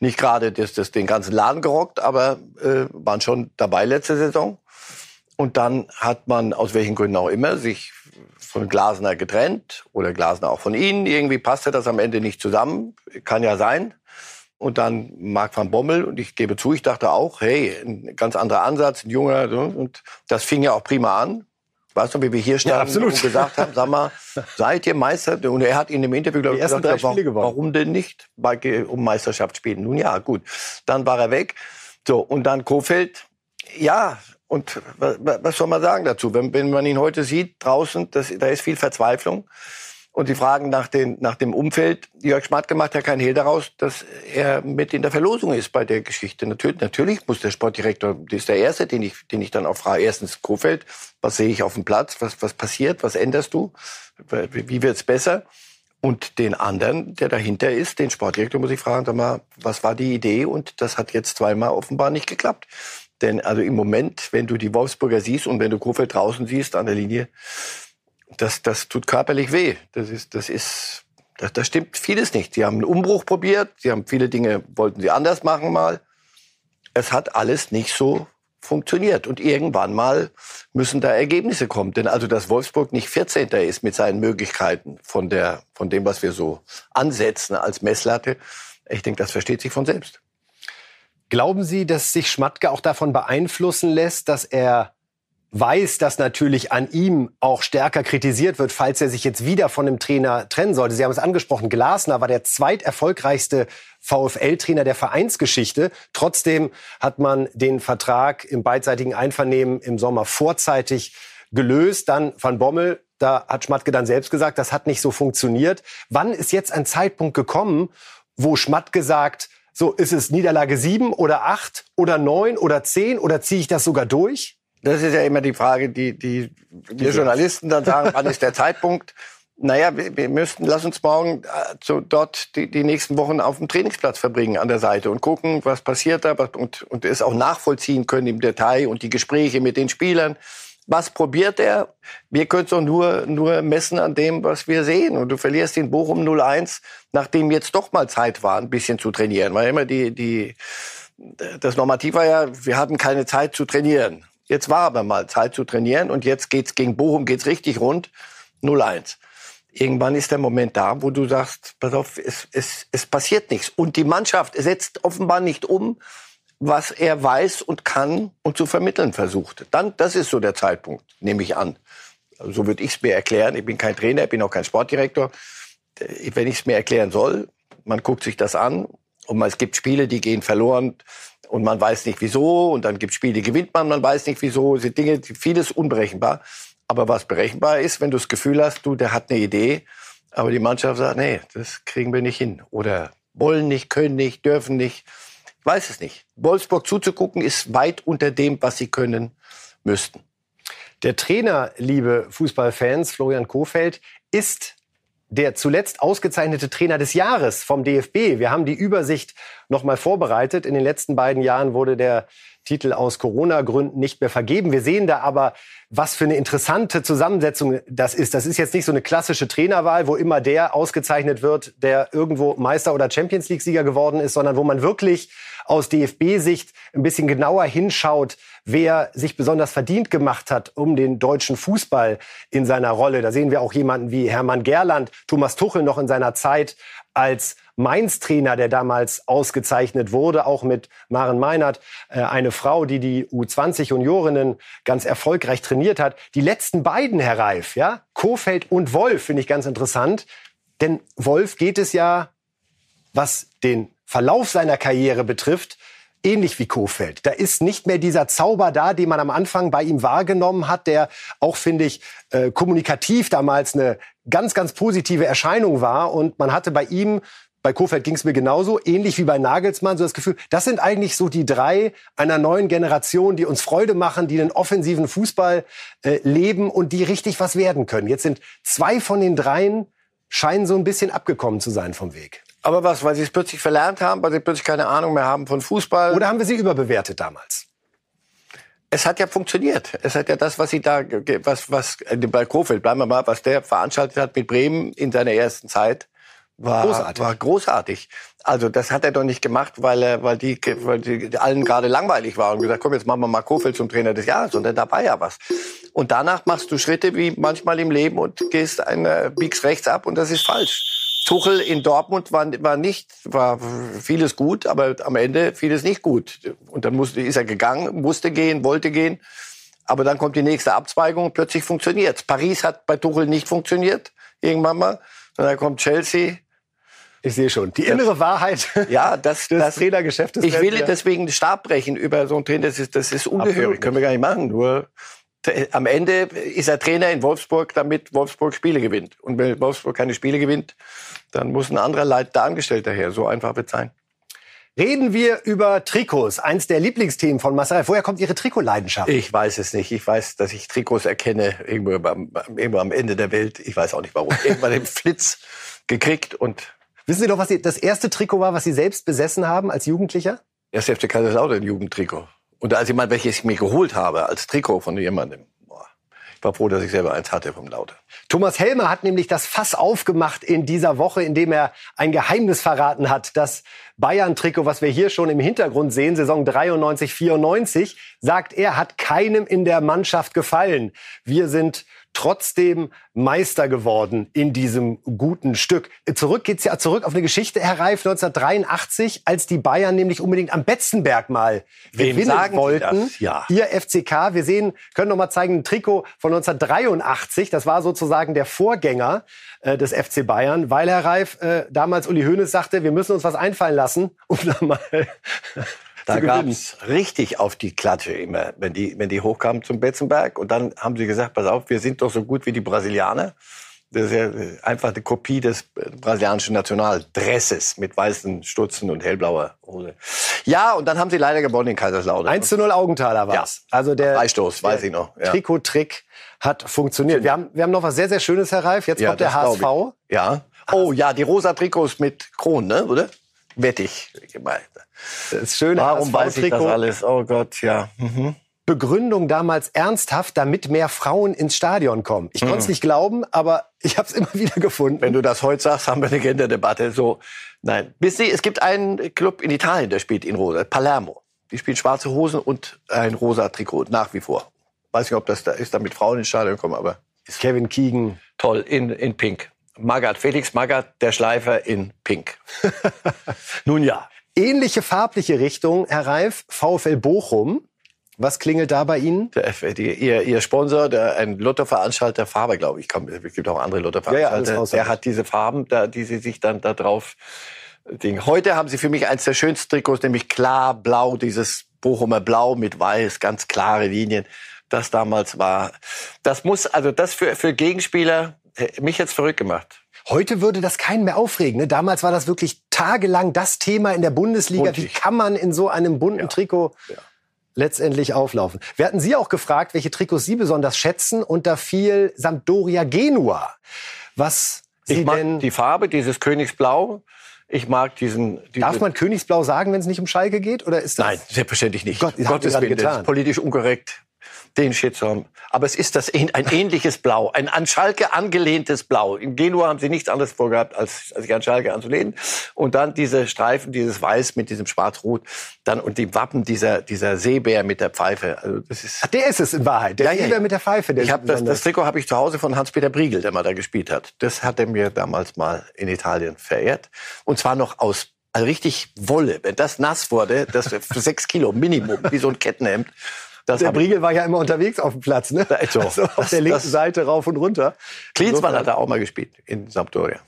nicht gerade das, das, den ganzen Laden gerockt, aber äh, waren schon dabei letzte Saison. Und dann hat man, aus welchen Gründen auch immer, sich von Glasner getrennt oder Glasner auch von ihnen. Irgendwie passte das am Ende nicht zusammen. Kann ja sein und dann Marc van Bommel. Und ich gebe zu, ich dachte auch, hey, ein ganz anderer Ansatz, ein junger. Und das fing ja auch prima an. Weißt du, wie wir hier standen ja, und gesagt haben, sag mal, seid ihr Meister? Und er hat in dem Interview glaube ich, gesagt, drei warum, warum denn nicht bei, um Meisterschaft spielen? Nun ja, gut. Dann war er weg. So, und dann Kofeld. Ja, und was soll man sagen dazu? Wenn, wenn man ihn heute sieht, draußen, das, da ist viel Verzweiflung. Und Sie fragen nach, den, nach dem Umfeld. Jörg Schmatke macht ja keinen Hehl daraus, dass er mit in der Verlosung ist bei der Geschichte. Natürlich, natürlich muss der Sportdirektor, das ist der Erste, den ich, den ich dann auch frage. Erstens Kofeld, was sehe ich auf dem Platz? Was, was passiert? Was änderst du? Wie wird's besser? Und den anderen, der dahinter ist, den Sportdirektor, muss ich fragen, sag mal, was war die Idee? Und das hat jetzt zweimal offenbar nicht geklappt. Denn also im Moment, wenn du die Wolfsburger siehst und wenn du Kofeld draußen siehst an der Linie, das, das tut körperlich weh. Das ist, das ist, das, das stimmt vieles nicht. Sie haben einen Umbruch probiert. Sie haben viele Dinge, wollten sie anders machen mal. Es hat alles nicht so funktioniert. Und irgendwann mal müssen da Ergebnisse kommen. Denn also, dass Wolfsburg nicht 14. ist mit seinen Möglichkeiten von der, von dem, was wir so ansetzen als Messlatte, ich denke, das versteht sich von selbst. Glauben Sie, dass sich Schmatke auch davon beeinflussen lässt, dass er weiß, dass natürlich an ihm auch stärker kritisiert wird, falls er sich jetzt wieder von dem Trainer trennen sollte. Sie haben es angesprochen, Glasner war der zweiterfolgreichste VfL-Trainer der Vereinsgeschichte. Trotzdem hat man den Vertrag im beidseitigen Einvernehmen im Sommer vorzeitig gelöst. Dann Van Bommel, da hat Schmatke dann selbst gesagt, das hat nicht so funktioniert. Wann ist jetzt ein Zeitpunkt gekommen, wo Schmatke sagt, so ist es Niederlage sieben oder acht oder neun oder zehn oder ziehe ich das sogar durch? Das ist ja immer die Frage, die, die wir Journalisten dann sagen, wann ist der Zeitpunkt? Naja, wir, wir müssten, lass uns morgen äh, so dort die, die nächsten Wochen auf dem Trainingsplatz verbringen an der Seite und gucken, was passiert da und, und es auch nachvollziehen können im Detail und die Gespräche mit den Spielern. Was probiert er? Wir können es doch nur, nur messen an dem, was wir sehen. Und du verlierst in Bochum 0-1, nachdem jetzt doch mal Zeit war, ein bisschen zu trainieren. Weil immer die, die, das Normativ war ja, wir hatten keine Zeit zu trainieren. Jetzt war aber mal Zeit zu trainieren und jetzt geht's gegen Bochum geht's richtig rund. 0-1. Irgendwann ist der Moment da, wo du sagst, pass auf, es, es, es passiert nichts. Und die Mannschaft setzt offenbar nicht um, was er weiß und kann und zu vermitteln versucht. Dann, das ist so der Zeitpunkt, nehme ich an. So würde ich es mir erklären. Ich bin kein Trainer, ich bin auch kein Sportdirektor. Wenn ich es mir erklären soll, man guckt sich das an und es gibt Spiele, die gehen verloren und man weiß nicht wieso und dann gibt Spiele, gewinnt man, man weiß nicht wieso, sind Dinge, vieles unberechenbar. Aber was berechenbar ist, wenn du das Gefühl hast, du, der hat eine Idee, aber die Mannschaft sagt, nee, das kriegen wir nicht hin oder wollen nicht, können nicht, dürfen nicht. weiß es nicht. Wolfsburg zuzugucken ist weit unter dem, was sie können müssten. Der Trainer, liebe Fußballfans, Florian Kofeld, ist der zuletzt ausgezeichnete Trainer des Jahres vom DFB. Wir haben die Übersicht noch mal vorbereitet. In den letzten beiden Jahren wurde der Titel aus Corona-Gründen nicht mehr vergeben. Wir sehen da aber, was für eine interessante Zusammensetzung das ist. Das ist jetzt nicht so eine klassische Trainerwahl, wo immer der ausgezeichnet wird, der irgendwo Meister oder Champions League-Sieger geworden ist, sondern wo man wirklich aus DFB-Sicht ein bisschen genauer hinschaut, wer sich besonders verdient gemacht hat um den deutschen Fußball in seiner Rolle. Da sehen wir auch jemanden wie Hermann Gerland, Thomas Tuchel noch in seiner Zeit als Mainz-Trainer, der damals ausgezeichnet wurde, auch mit Maren Meinert, äh, eine Frau, die die U20-Juniorinnen ganz erfolgreich trainiert hat. Die letzten beiden, Herr Reif, ja, Kofeld und Wolf, finde ich ganz interessant. Denn Wolf geht es ja, was den Verlauf seiner Karriere betrifft, ähnlich wie Kofeld. Da ist nicht mehr dieser Zauber da, den man am Anfang bei ihm wahrgenommen hat, der auch, finde ich, äh, kommunikativ damals eine ganz, ganz positive Erscheinung war. Und man hatte bei ihm bei Kofeld ging es mir genauso, ähnlich wie bei Nagelsmann, so das Gefühl, das sind eigentlich so die drei einer neuen Generation, die uns Freude machen, die den offensiven Fußball äh, leben und die richtig was werden können. Jetzt sind zwei von den dreien scheinen so ein bisschen abgekommen zu sein vom Weg. Aber was, weil sie es plötzlich verlernt haben, weil sie plötzlich keine Ahnung mehr haben von Fußball? Oder haben wir sie überbewertet damals? Es hat ja funktioniert. Es hat ja das, was sie da, was, was, äh, bei Kofeld, bleiben wir mal, was der veranstaltet hat mit Bremen in seiner ersten Zeit, war großartig. war großartig. Also das hat er doch nicht gemacht, weil er, weil die, weil die allen gerade langweilig war und gesagt, komm, jetzt machen wir mal Kofeld zum Trainer des Jahres und dann dabei ja was. Und danach machst du Schritte wie manchmal im Leben und gehst eine biegst rechts ab und das ist falsch. Tuchel in Dortmund war, war nicht, war vieles gut, aber am Ende vieles nicht gut. Und dann musste, ist er gegangen, musste gehen, wollte gehen. Aber dann kommt die nächste Abzweigung und plötzlich funktioniert's. Paris hat bei Tuchel nicht funktioniert, irgendwann mal. Und dann kommt Chelsea, ich sehe schon. Die innere das, Wahrheit ja, das, des das, Trainergeschäftes. Ich will deswegen den Stab brechen über so einen Trainer. Das ist, das ist ungehörig. Können wir gar nicht machen. Nur am Ende ist er Trainer in Wolfsburg, damit Wolfsburg Spiele gewinnt. Und wenn Wolfsburg keine Spiele gewinnt, dann muss ein anderer leitender Angestellter her. So einfach wird es sein. Reden wir über Trikots, eins der Lieblingsthemen von Marcel. Woher kommt Ihre Trikotleidenschaft? Ich weiß es nicht. Ich weiß, dass ich Trikots erkenne, irgendwo am, irgendwo am Ende der Welt. Ich weiß auch nicht warum. Irgendwann den Flitz gekriegt und Wissen Sie doch, was Sie, das erste Trikot war, was Sie selbst besessen haben als Jugendlicher? Erst FC Kaiserslautern Jugendtrikot. Und als jemand, welches ich mir geholt habe, als Trikot von jemandem. Ich war froh, dass ich selber eins hatte vom Lauter. Thomas Helmer hat nämlich das Fass aufgemacht in dieser Woche, indem er ein Geheimnis verraten hat. Das Bayern-Trikot, was wir hier schon im Hintergrund sehen, Saison 93, 94, sagt er, hat keinem in der Mannschaft gefallen. Wir sind trotzdem Meister geworden in diesem guten Stück. Zurück geht's ja zurück auf eine Geschichte, Herr Reif, 1983, als die Bayern nämlich unbedingt am Betzenberg mal Wem gewinnen wollten. Ja. Ihr FCK, wir sehen, können noch mal zeigen, ein Trikot von 1983, das war sozusagen der Vorgänger äh, des FC Bayern, weil Herr Reif äh, damals Uli Hoeneß sagte, wir müssen uns was einfallen lassen, um da mal da gab's richtig auf die Klatsche immer, wenn die, wenn die hochkamen zum Betzenberg. Und dann haben sie gesagt, pass auf, wir sind doch so gut wie die Brasilianer. Das ist ja äh, einfach eine Kopie des äh, brasilianischen Nationaldresses mit weißen Stutzen und hellblauer Hose. Ja, und dann haben sie leider gewonnen in Kaiserslautern. 1 zu 0 Augenthaler war's. Ja, also der Freistoß, weiß ich noch. Ja. Trikot-Trick hat funktioniert. Wir haben, wir haben noch was sehr, sehr Schönes, Herr Reif. Jetzt ja, kommt der HSV. Ja. Oh ja, die rosa Trikots mit Kronen, ne? oder? Wettig. Das schöne Warum weiß ich das alles? Oh Gott, ja. Mhm. Begründung damals ernsthaft, damit mehr Frauen ins Stadion kommen. Ich mhm. konnte es nicht glauben, aber ich habe es immer wieder gefunden. Wenn du das heute sagst, haben wir eine Genderdebatte. So, nein. Wisst ihr, es gibt einen Club in Italien, der spielt in rosa, Palermo. Die spielen schwarze Hosen und ein rosa Trikot, nach wie vor. Weiß nicht, ob das da ist, damit Frauen ins Stadion kommen, aber... Ist Kevin Keegan. Toll, in, in Pink. Magath, Felix Magath, der Schleifer in Pink. Nun ja. Ähnliche farbliche Richtung, Herr Reif, VfL Bochum. Was klingelt da bei Ihnen? Der, die, ihr, ihr Sponsor, der, ein Lottoveranstalter Farbe, glaube ich. Es gibt auch andere Lottoveranstalter. Ja, ja, der hat diese Farben, da, die sie sich dann da drauf Ding. Heute haben sie für mich eins der schönsten Trikots, nämlich klar blau, dieses Bochumer Blau mit weiß, ganz klare Linien. Das damals war, das muss, also das für, für Gegenspieler, mich jetzt verrückt gemacht. Heute würde das keinen mehr aufregen. Ne? Damals war das wirklich tagelang das Thema in der Bundesliga. Buntig. Wie kann man in so einem bunten Ja. Trikot Ja. letztendlich auflaufen? Wir hatten Sie auch gefragt, welche Trikots Sie besonders schätzen. Und da fiel Sampdoria Genua. Was Sie Ich mag denn... die Farbe, dieses Königsblau. Ich mag diesen. Diese, Darf man Königsblau sagen, wenn es nicht um Schalke geht? Oder ist das Nein, selbstverständlich nicht. Gott, gerade Willen, das getan. ist politisch unkorrekt, den Shitstorm. Aber es ist das ein ähnliches Blau, ein an Schalke angelehntes Blau. In Genua haben sie nichts anderes vorgehabt, als, als sich an Schalke anzulehnen. Und dann diese Streifen, dieses Weiß mit diesem Schwarz-Rot, dann und die Wappen dieser dieser Seebär mit der Pfeife. Also das ist. Ach, der ist es in Wahrheit. Der Ja, ja, mit der Pfeife. Der Ich hab das, das Trikot habe ich zu Hause von Hans-Peter Briegel, der mal da gespielt hat. Das hat er mir damals mal in Italien verehrt. Und zwar noch aus also richtig Wolle. Wenn das nass wurde, das für sechs Kilo Minimum, wie so ein Kettenhemd. Das Der Briegel war ja immer unterwegs auf dem Platz, ne? Da ist so. Also auf Das- der linken das- Seite rauf und runter. Klinsmann hat da auch mal gespielt in Sampdoria.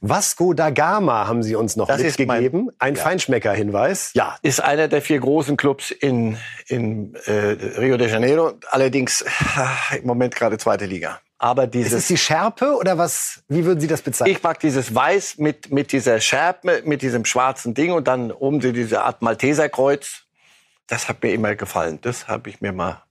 Vasco da Gama haben Sie uns noch Das ist mein- mitgegeben. Ein ja. Feinschmecker-Hinweis. Ja, ist einer der vier großen Clubs in, in äh, Rio de Janeiro. Allerdings äh, im Moment gerade zweite Liga. Aber Ist dieses es die Schärpe oder was? Wie würden Sie das bezeichnen? Ich mag dieses Weiß mit, mit dieser Schärpe, mit diesem schwarzen Ding und dann oben diese Art Malteserkreuz. Das hat mir immer gefallen. Das habe ich mir mal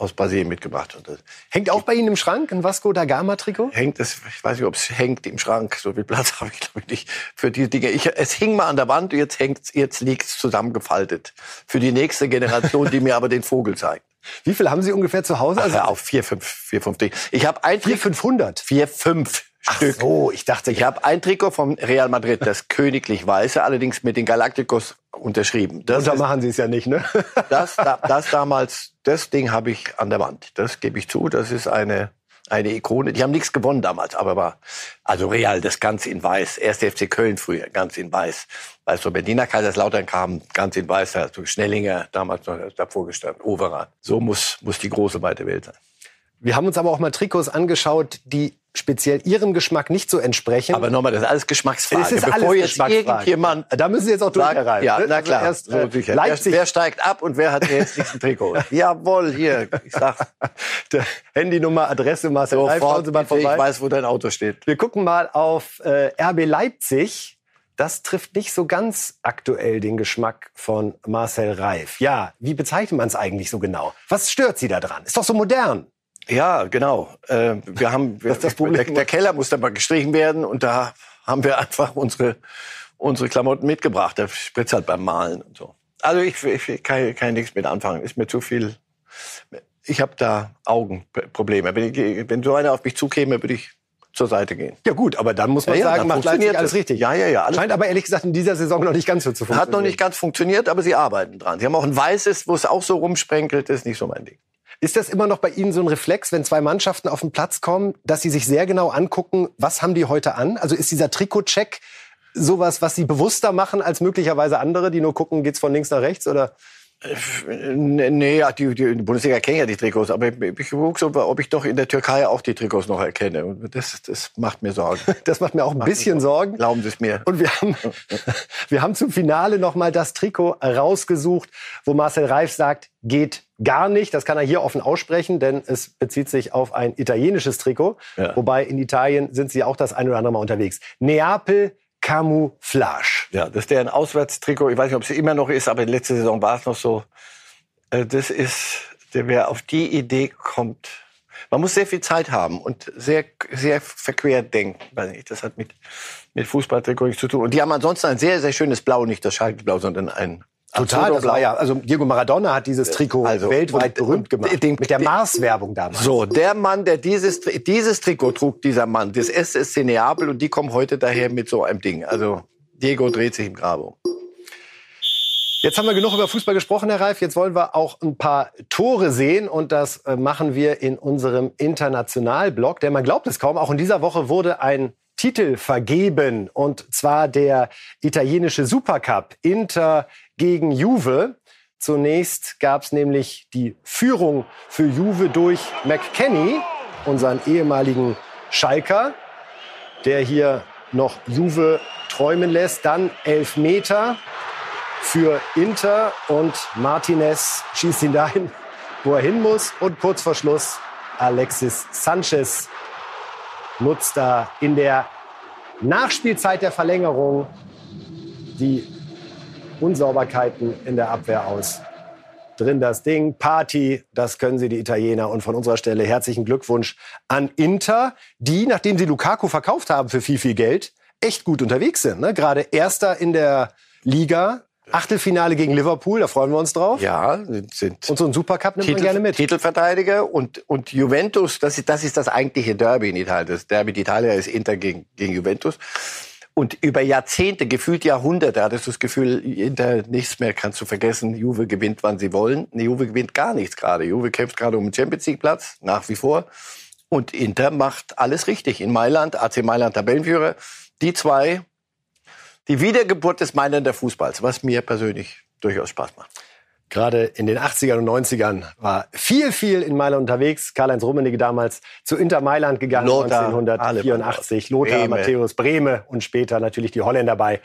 aus Brasilien mitgebracht. Und das Hängt auch bei Ihnen im Schrank ein Vasco da Gama-Trikot? hängt, das, ich weiß nicht, ob es hängt im Schrank. So viel Platz habe ich, glaube ich, nicht für diese Dinge. Ich, es hing mal an der Wand, jetzt hängt's, jetzt liegt's zusammengefaltet. Für die nächste Generation, die mir aber den Vogel zeigt. Wie viel haben Sie ungefähr zu Hause? Also auf vier, fünf, vier, fünf Dinge. Ich habe ein vier, 500. vier, fünf Stück. So, ich dachte, Ich habe ein Trikot von Real Madrid, das königlich weiße, allerdings mit den Galacticos unterschrieben. Das, da ist, machen Sie es ja nicht, ne? das, da, das damals, das Ding habe ich an der Wand. Das gebe ich zu. Das ist eine eine Ikone. Die haben nichts gewonnen damals, aber war also Real das ganz in Weiß. Erst FC Köln früher ganz in Weiß. Als so Berliner Kaiserslautern kam, ganz in Weiß. Da hat so Schnellinger damals noch davor gestanden. Overath. So muss muss die große weite Welt sein. Wir haben uns aber auch mal Trikots angeschaut, die speziell Ihrem Geschmack nicht so entsprechen. Aber nochmal, das ist alles Geschmacksfrage. Es ist Bevor alles jetzt irgendjemand da müssen Sie jetzt auch durch, sagt, Herr Reif, ja, ne? na Also klar, Erst, so äh, sicher. Leipzig, Wer, wer steigt ab und wer hat jetzt diesen Trikot? Jawohl, hier, ich sag der Handynummer, Adresse, Marcel Reif, schauen Sie mal bitte, ich vorbei. weiß, wo dein Auto steht. Wir gucken mal auf äh, RB Leipzig. Das trifft nicht so ganz aktuell den Geschmack von Marcel Reif. Ja, wie bezeichnet man es eigentlich so genau? Was stört Sie da dran? Ist doch so modern. Ja, genau. Äh, wir haben, Das ist das Problem. Der, der Keller muss dann mal gestrichen werden und da haben wir einfach unsere, unsere Klamotten mitgebracht. Der spritzt halt beim Malen und so. Also ich, ich kann, kann nichts mit anfangen. Ist mir zu viel. Ich habe da Augenprobleme. Wenn, ich, wenn so einer auf mich zukäme, würde ich zur Seite gehen. Ja gut, aber dann muss man Ja, ja, sagen, dann macht Leipzig funktioniert alles es. richtig. Ja, ja, ja. Scheint aber ehrlich gesagt in dieser Saison noch nicht ganz so zu funktionieren. Hat noch nicht ganz funktioniert, aber sie arbeiten dran. Sie haben auch ein weißes, wo es auch so rumsprenkelt. Das ist nicht so mein Ding. Ist das immer noch bei Ihnen so ein Reflex, wenn zwei Mannschaften auf den Platz kommen, dass Sie sich sehr genau angucken, was haben die heute an? Also ist dieser Trikotcheck sowas, was Sie bewusster machen als möglicherweise andere, die nur gucken, geht's von links nach rechts oder? Nee, ja, die, die Bundesliga kennen ja die Trikots, aber ich, gucke so, ob ich doch in der Türkei auch die Trikots noch erkenne. Und das, das macht mir Sorgen. Das macht mir auch ein bisschen Sorgen. Glauben Sie es mir. Und wir haben, wir haben zum Finale noch mal das Trikot rausgesucht, wo Marcel Reif sagt, geht gar nicht. Das kann er hier offen aussprechen, denn es bezieht sich auf ein italienisches Trikot. Ja. Wobei in Italien sind sie auch das ein oder andere Mal unterwegs. Neapel Camouflage. Ja, das ist deren Auswärtstrikot. Ich weiß nicht, ob es immer noch ist, aber letzte Saison war es noch so. Äh, Das ist, der wer auf die Idee kommt. Man muss sehr viel Zeit haben und sehr, sehr verquert denken. Das hat mit, mit Fußballtrikot nichts zu tun. Und die haben ansonsten ein sehr, sehr schönes Blau, nicht das Schalke-Blau, sondern ein Total, das war ja, also Diego Maradona hat dieses Trikot Also, weltweit und- berühmt gemacht. den- mit der Mars-Werbung damals. So, der Mann, der dieses, dieses Trikot trug, dieser Mann, das SSC Neapel, und die kommen heute daher mit so einem Ding. Also, Diego dreht sich im Grabe um. Jetzt haben wir genug über Fußball gesprochen, Herr Reif. Jetzt wollen wir auch ein paar Tore sehen und das äh, machen wir in unserem Internationalblog. Denn man glaubt es kaum, auch in dieser Woche wurde ein Titel vergeben und zwar der italienische Supercup Inter gegen Juve. Zunächst gab es nämlich die Führung für Juve durch McKenny, unseren ehemaligen Schalker, der hier noch Juve träumen lässt. Dann elf Meter für Inter und Martinez schießt ihn dahin, wo er hin muss. Und kurz vor Schluss Alexis Sanchez nutzt da in der Nachspielzeit der Verlängerung die Unsauberkeiten in der Abwehr aus. Drin das Ding, Party, das können sie die Italiener. Und von unserer Stelle herzlichen Glückwunsch an Inter, die, nachdem sie Lukaku verkauft haben für viel, viel Geld, echt gut unterwegs sind. Ne? Gerade Erster in der Liga, Achtelfinale gegen Liverpool, da freuen wir uns drauf. Ja, sind und so ein Supercup nimmt Titel, man gerne mit. Titelverteidiger und, und Juventus, das ist, das ist das eigentliche Derby in Italien. Das Derby d'Italia ist Inter gegen, gegen Juventus. Und über Jahrzehnte, gefühlt Jahrhunderte, hattest du das Gefühl, Inter nichts mehr kannst du vergessen. Juve gewinnt, wann sie wollen. Nee, Juve gewinnt gar nichts gerade. Juve kämpft gerade um den Champions League Platz, nach wie vor. Und Inter macht alles richtig. In Mailand, AC Mailand Tabellenführer. Die zwei, die Wiedergeburt des Mailänder Fußballs, was mir persönlich durchaus Spaß macht. Gerade in den 80ern und 90ern war viel, viel in Mailand unterwegs. Karl-Heinz Rummenigge damals zu Inter Mailand gegangen, Lothar, 1984. Lothar, Breme. Matthäus, Breme und später natürlich die Holländer bei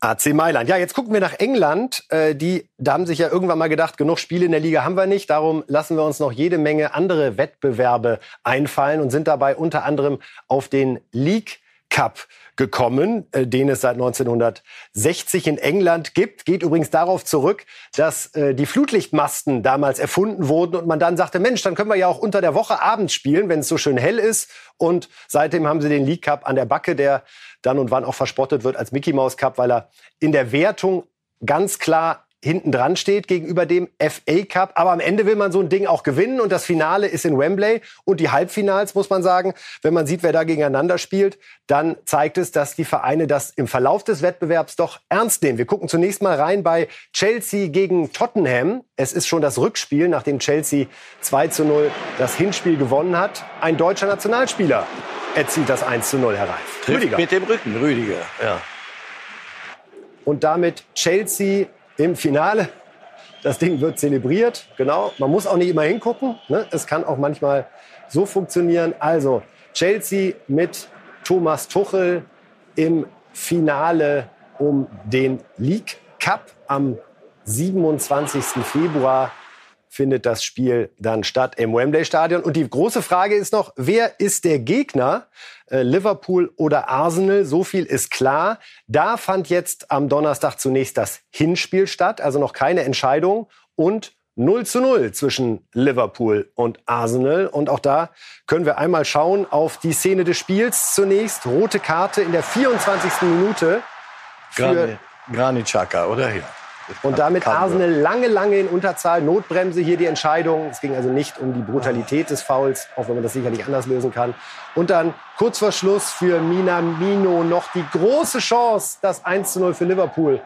AC Mailand. Ja, jetzt gucken wir nach England. Äh, die, da haben sich ja irgendwann mal gedacht, genug Spiele in der Liga haben wir nicht. Darum lassen wir uns noch jede Menge andere Wettbewerbe einfallen und sind dabei unter anderem auf den League Cup gekommen, äh, den es seit 1960 in England gibt. Geht übrigens darauf zurück, dass äh, die Flutlichtmasten damals erfunden wurden und man dann sagte, Mensch, dann können wir ja auch unter der Woche abends spielen, wenn es so schön hell ist. Und seitdem haben sie den League Cup an der Backe, der dann und wann auch verspottet wird als Mickey Mouse Cup, weil er in der Wertung ganz klar hinten dran steht gegenüber dem FA Cup. Aber am Ende will man so ein Ding auch gewinnen und das Finale ist in Wembley und die Halbfinals, muss man sagen, wenn man sieht, wer da gegeneinander spielt, dann zeigt es, dass die Vereine das im Verlauf des Wettbewerbs doch ernst nehmen. Wir gucken zunächst mal rein bei Chelsea gegen Tottenham. Es ist schon das Rückspiel, nachdem Chelsea 2 zu 0 das Hinspiel gewonnen hat. Ein deutscher Nationalspieler erzielt das 1 zu 0, Herr Reif. Rüdiger. Mit dem Rücken, Rüdiger, ja. Und damit Chelsea im Finale. Das Ding wird zelebriert, genau. Man muss auch nicht immer hingucken. Ne? Es kann auch manchmal so funktionieren. Also Chelsea mit Thomas Tuchel im Finale um den League Cup am 27. Februar findet das Spiel dann statt im Wembley Stadion. Und die große Frage ist noch, wer ist der Gegner? Äh, Liverpool oder Arsenal? So viel ist klar. Da fand jetzt am Donnerstag zunächst das Hinspiel statt, also noch keine Entscheidung. Und 0 zu 0 zwischen Liverpool und Arsenal. Und auch da können wir einmal schauen auf die Szene des Spiels. Zunächst rote Karte in der 24. Minute. Für Granit Xhaka, oder? Ja. Und damit Arsenal lange, lange in Unterzahl. Notbremse hier die Entscheidung. Es ging also nicht um die Brutalität des Fouls, auch wenn man das sicherlich anders lösen kann. Und dann kurz vor Schluss für Minamino noch die große Chance, das 1 zu 0 für Liverpool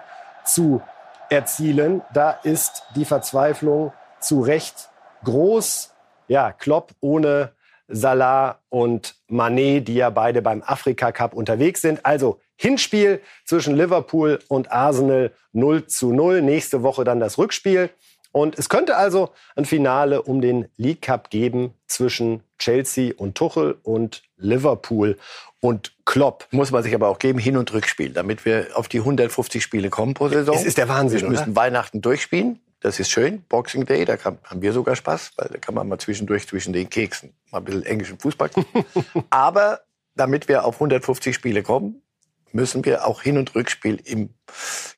zu erzielen. Da ist die Verzweiflung zu Recht groß. Ja, Klopp ohne Salah und Manet, die ja beide beim Afrika Cup unterwegs sind. Also Hinspiel zwischen Liverpool und Arsenal 0 zu 0. Nächste Woche dann das Rückspiel. Und es könnte also ein Finale um den League Cup geben zwischen Chelsea und Tuchel und Liverpool und Klopp. Muss man sich aber auch geben, Hin- und Rückspiel, damit wir auf die 150 Spiele kommen pro Saison. Es ist der Wahnsinn, Wir müssen oder? Weihnachten durchspielen. Das ist schön. Boxing Day, da kann, haben wir sogar Spaß, weil da kann man mal zwischendurch zwischen den Keksen mal ein bisschen englischen Fußball gucken. aber damit wir auf 150 Spiele kommen, müssen wir auch Hin- und Rückspiel im,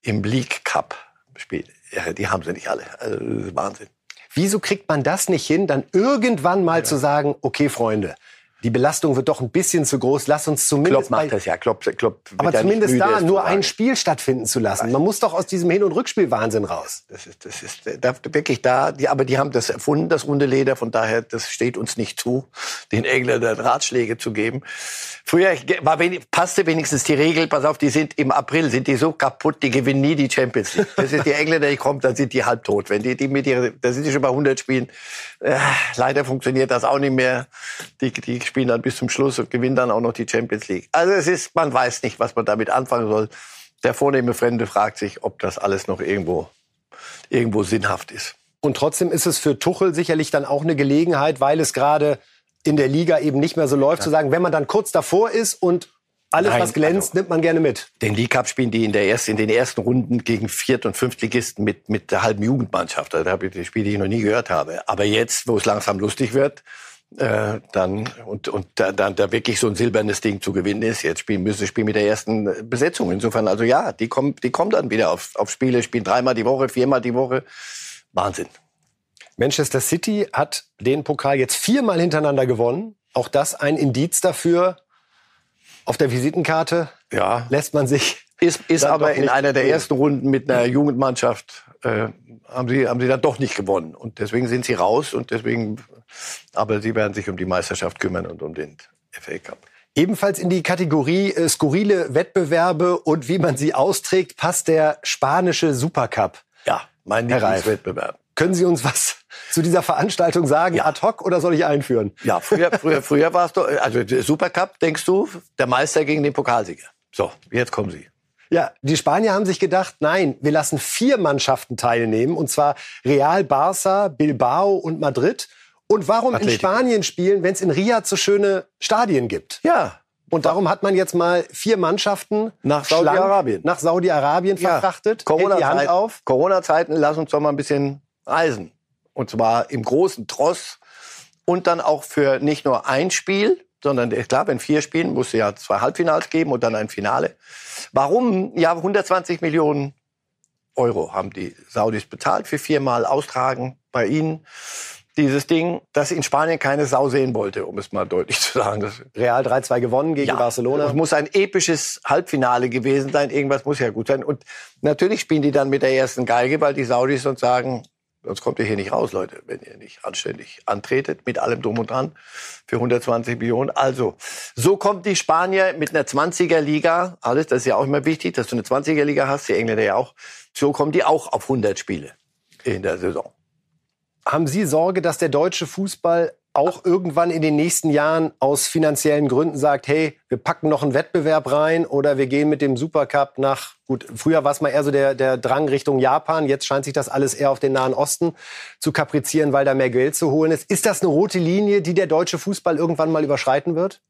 im League Cup spielen. Ja, die haben sie nicht alle. Also, Wahnsinn. Wieso kriegt man das nicht hin, dann irgendwann mal ja. zu sagen, okay, Freunde, die Belastung wird doch ein bisschen zu groß. Lass uns zumindest Klopp macht das ja. Klopp, Klopp aber zumindest da nur ein Spiel stattfinden zu lassen. Man muss doch aus diesem Hin- und Rückspiel Wahnsinn raus. Das ist, das ist da, wirklich da. Die, aber die haben das erfunden, das runde Leder. Von daher, das steht uns nicht zu, den Engländern Ratschläge zu geben. Früher war wenig, passte wenigstens die Regel. Pass auf, die sind im April sind die so kaputt, die gewinnen nie die Champions League. Das ist die Engländer, die kommen, dann sind die halbtot. Wenn die, die mit ihrer, da sind die schon bei 100 Spielen. Äh, leider funktioniert das auch nicht mehr. Die, die spielen dann bis zum Schluss und gewinnen dann auch noch die Champions League. Also es ist, man weiß nicht, was man damit anfangen soll. Der vornehme Fremde fragt sich, ob das alles noch irgendwo, irgendwo sinnhaft ist. Und trotzdem ist es für Tuchel sicherlich dann auch eine Gelegenheit, weil es gerade in der Liga eben nicht mehr so läuft, ja. zu sagen, wenn man dann kurz davor ist und alles, Nein, was glänzt, also, nimmt man gerne mit. Den League Cup spielen die in, der ersten, in den ersten Runden gegen Viert- und Fünftligisten mit, mit der halben Jugendmannschaft. Also, da habe ich die Spiele, die ich noch nie gehört habe. Aber jetzt, wo es langsam lustig wird, äh, dann und und da, da, da wirklich so ein silbernes Ding zu gewinnen ist. Jetzt spielen müssen sie spielen mit der ersten Besetzung. Insofern also ja, die kommen die kommen dann wieder auf auf Spiele, spielen dreimal die Woche, viermal die Woche. Wahnsinn. Manchester City hat den Pokal jetzt viermal hintereinander gewonnen. Auch das ein Indiz dafür. Auf der Visitenkarte ja. lässt man sich. Ist, ist aber in einer der ersten Runden mit einer Jugendmannschaft äh, haben sie haben sie dann doch nicht gewonnen und deswegen sind sie raus und deswegen aber sie werden sich um die Meisterschaft kümmern und um den FA Cup. Ebenfalls in die Kategorie äh, skurrile Wettbewerbe und wie man sie austrägt, passt der spanische Supercup. Ja, mein Lieblingswettbewerb. Können Sie uns was zu dieser Veranstaltung sagen, ja. ad hoc, oder soll ich einführen? Ja, früher, früher, früher war es doch, also Supercup, denkst du, der Meister gegen den Pokalsieger. So, jetzt kommen Sie. Ja, die Spanier haben sich gedacht, nein, wir lassen vier Mannschaften teilnehmen, und zwar Real, Barça, Bilbao und Madrid. Und warum Athletik. in Spanien spielen, wenn es in Riyadh so schöne Stadien gibt? Ja. Und darum hat man jetzt mal vier Mannschaften nach Saudi-Arabien nach Saudi-Arabien ja. verfrachtet. Corona-Zeiten, Corona-Zeiten, lass uns doch mal ein bisschen reisen. Und zwar im großen Tross. Und dann auch für nicht nur ein Spiel, sondern klar, wenn vier spielen, muss es ja zwei Halbfinals geben und dann ein Finale. Warum? Ja, 120 Millionen Euro haben die Saudis bezahlt für viermal Austragen bei ihnen dieses Ding, das in Spanien keine Sau sehen wollte, um es mal deutlich zu sagen. Das Real 3-2 gewonnen gegen ja, Barcelona. Es muss ein episches Halbfinale gewesen sein. Irgendwas muss ja gut sein. Und natürlich spielen die dann mit der ersten Geige, weil die Saudis uns sagen, sonst kommt ihr hier nicht raus, Leute, wenn ihr nicht anständig antretet, mit allem drum und dran, für 120 Millionen. Also, so kommt die Spanier mit einer 20er-Liga, alles, das ist ja auch immer wichtig, dass du eine 20er-Liga hast, die Engländer ja auch, so kommen die auch auf 100 Spiele in der Saison. Haben Sie Sorge, dass der deutsche Fußball auch irgendwann in den nächsten Jahren aus finanziellen Gründen sagt, hey, wir packen noch einen Wettbewerb rein oder wir gehen mit dem Supercup nach, gut, früher war es mal eher so der, der Drang Richtung Japan, jetzt scheint sich das alles eher auf den Nahen Osten zu kaprizieren, weil da mehr Geld zu holen ist. Ist das eine rote Linie, die der deutsche Fußball irgendwann mal überschreiten wird?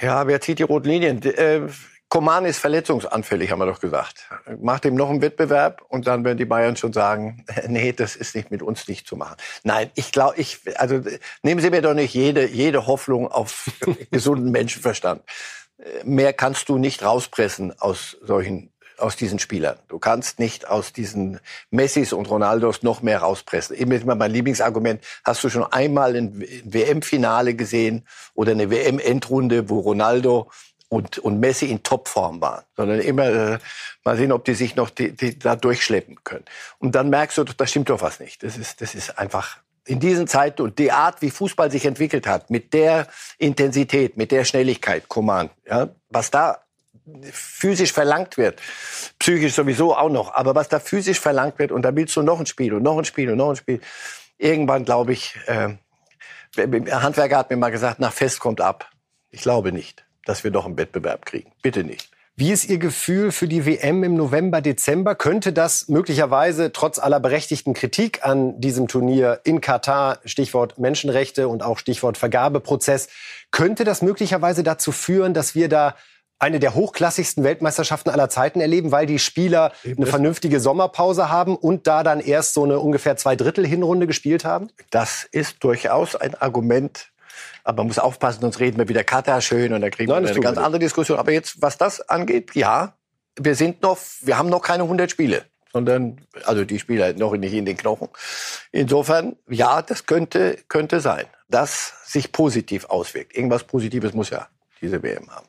Ja, wer zieht die roten Linien? Äh, Koman ist verletzungsanfällig, haben wir doch gesagt. Macht ihm noch einen Wettbewerb und dann werden die Bayern schon sagen, nee, das ist nicht mit uns nicht zu machen. Nein, ich glaube, ich, also nehmen Sie mir doch nicht jede, jede Hoffnung auf gesunden Menschenverstand. Mehr kannst du nicht rauspressen aus solchen aus diesen Spielern. Du kannst nicht aus diesen Messis und Ronaldos noch mehr rauspressen. Immer mein Lieblingsargument, hast du schon einmal ein WM-Finale gesehen oder eine WM-Endrunde, wo Ronaldo und, und Messi in Topform waren, sondern immer äh, mal sehen, ob die sich noch die, die da durchschleppen können. Und dann merkst du, da stimmt doch was nicht. Das ist, das ist einfach in diesen Zeiten und die Art, wie Fußball sich entwickelt hat, mit der Intensität, mit der Schnelligkeit, Command, ja, was da physisch verlangt wird, psychisch sowieso auch noch, aber was da physisch verlangt wird und da willst du noch ein Spiel und noch ein Spiel und noch ein Spiel. Irgendwann glaube ich, äh, Handwerker hat mir mal gesagt, nach Fest kommt ab. Ich glaube nicht dass wir doch einen Wettbewerb kriegen. Bitte nicht. Wie ist Ihr Gefühl für die WM im November, Dezember? Könnte das möglicherweise trotz aller berechtigten Kritik an diesem Turnier in Katar, Stichwort Menschenrechte und auch Stichwort Vergabeprozess, könnte das möglicherweise dazu führen, dass wir da eine der hochklassigsten Weltmeisterschaften aller Zeiten erleben, weil die Spieler eine vernünftige Sommerpause haben und da dann erst so eine ungefähr zwei Drittel Hinrunde gespielt haben? Das ist durchaus ein Argument aber man muss aufpassen, sonst reden wir wieder Katar schön und dann kriegen Nein, wir eine ganz nicht. andere Diskussion. Aber jetzt, was das angeht, ja, wir sind noch, wir haben noch keine 100 Spiele, sondern, also die Spieler halt noch nicht in den Knochen. Insofern, ja, das könnte, könnte sein, dass sich positiv auswirkt. Irgendwas Positives muss ja diese WM haben.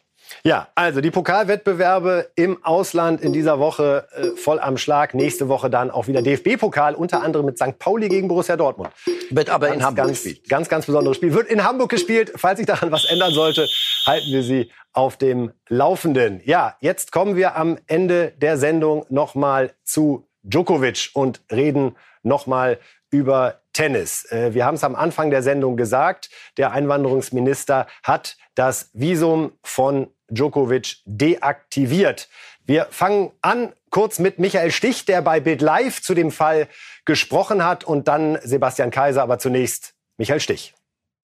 Ja, also die Pokalwettbewerbe im Ausland in dieser Woche äh, voll am Schlag. Nächste Woche dann auch wieder DFB-Pokal, unter anderem mit St. Pauli gegen Borussia Dortmund. Wird aber ganz, in Hamburg ganz, gespielt. Ganz, ganz besonderes Spiel. Wird in Hamburg gespielt. Falls sich daran was ändern sollte, halten wir Sie auf dem Laufenden. Ja, jetzt kommen wir am Ende der Sendung nochmal zu Djokovic und reden nochmal über Tennis. Äh, wir haben es am Anfang der Sendung gesagt. Der Einwanderungsminister hat das Visum von Djokovic deaktiviert. Wir fangen an kurz mit Michael Stich, der bei Bild Live zu dem Fall gesprochen hat und dann Sebastian Kaiser, aber zunächst Michael Stich.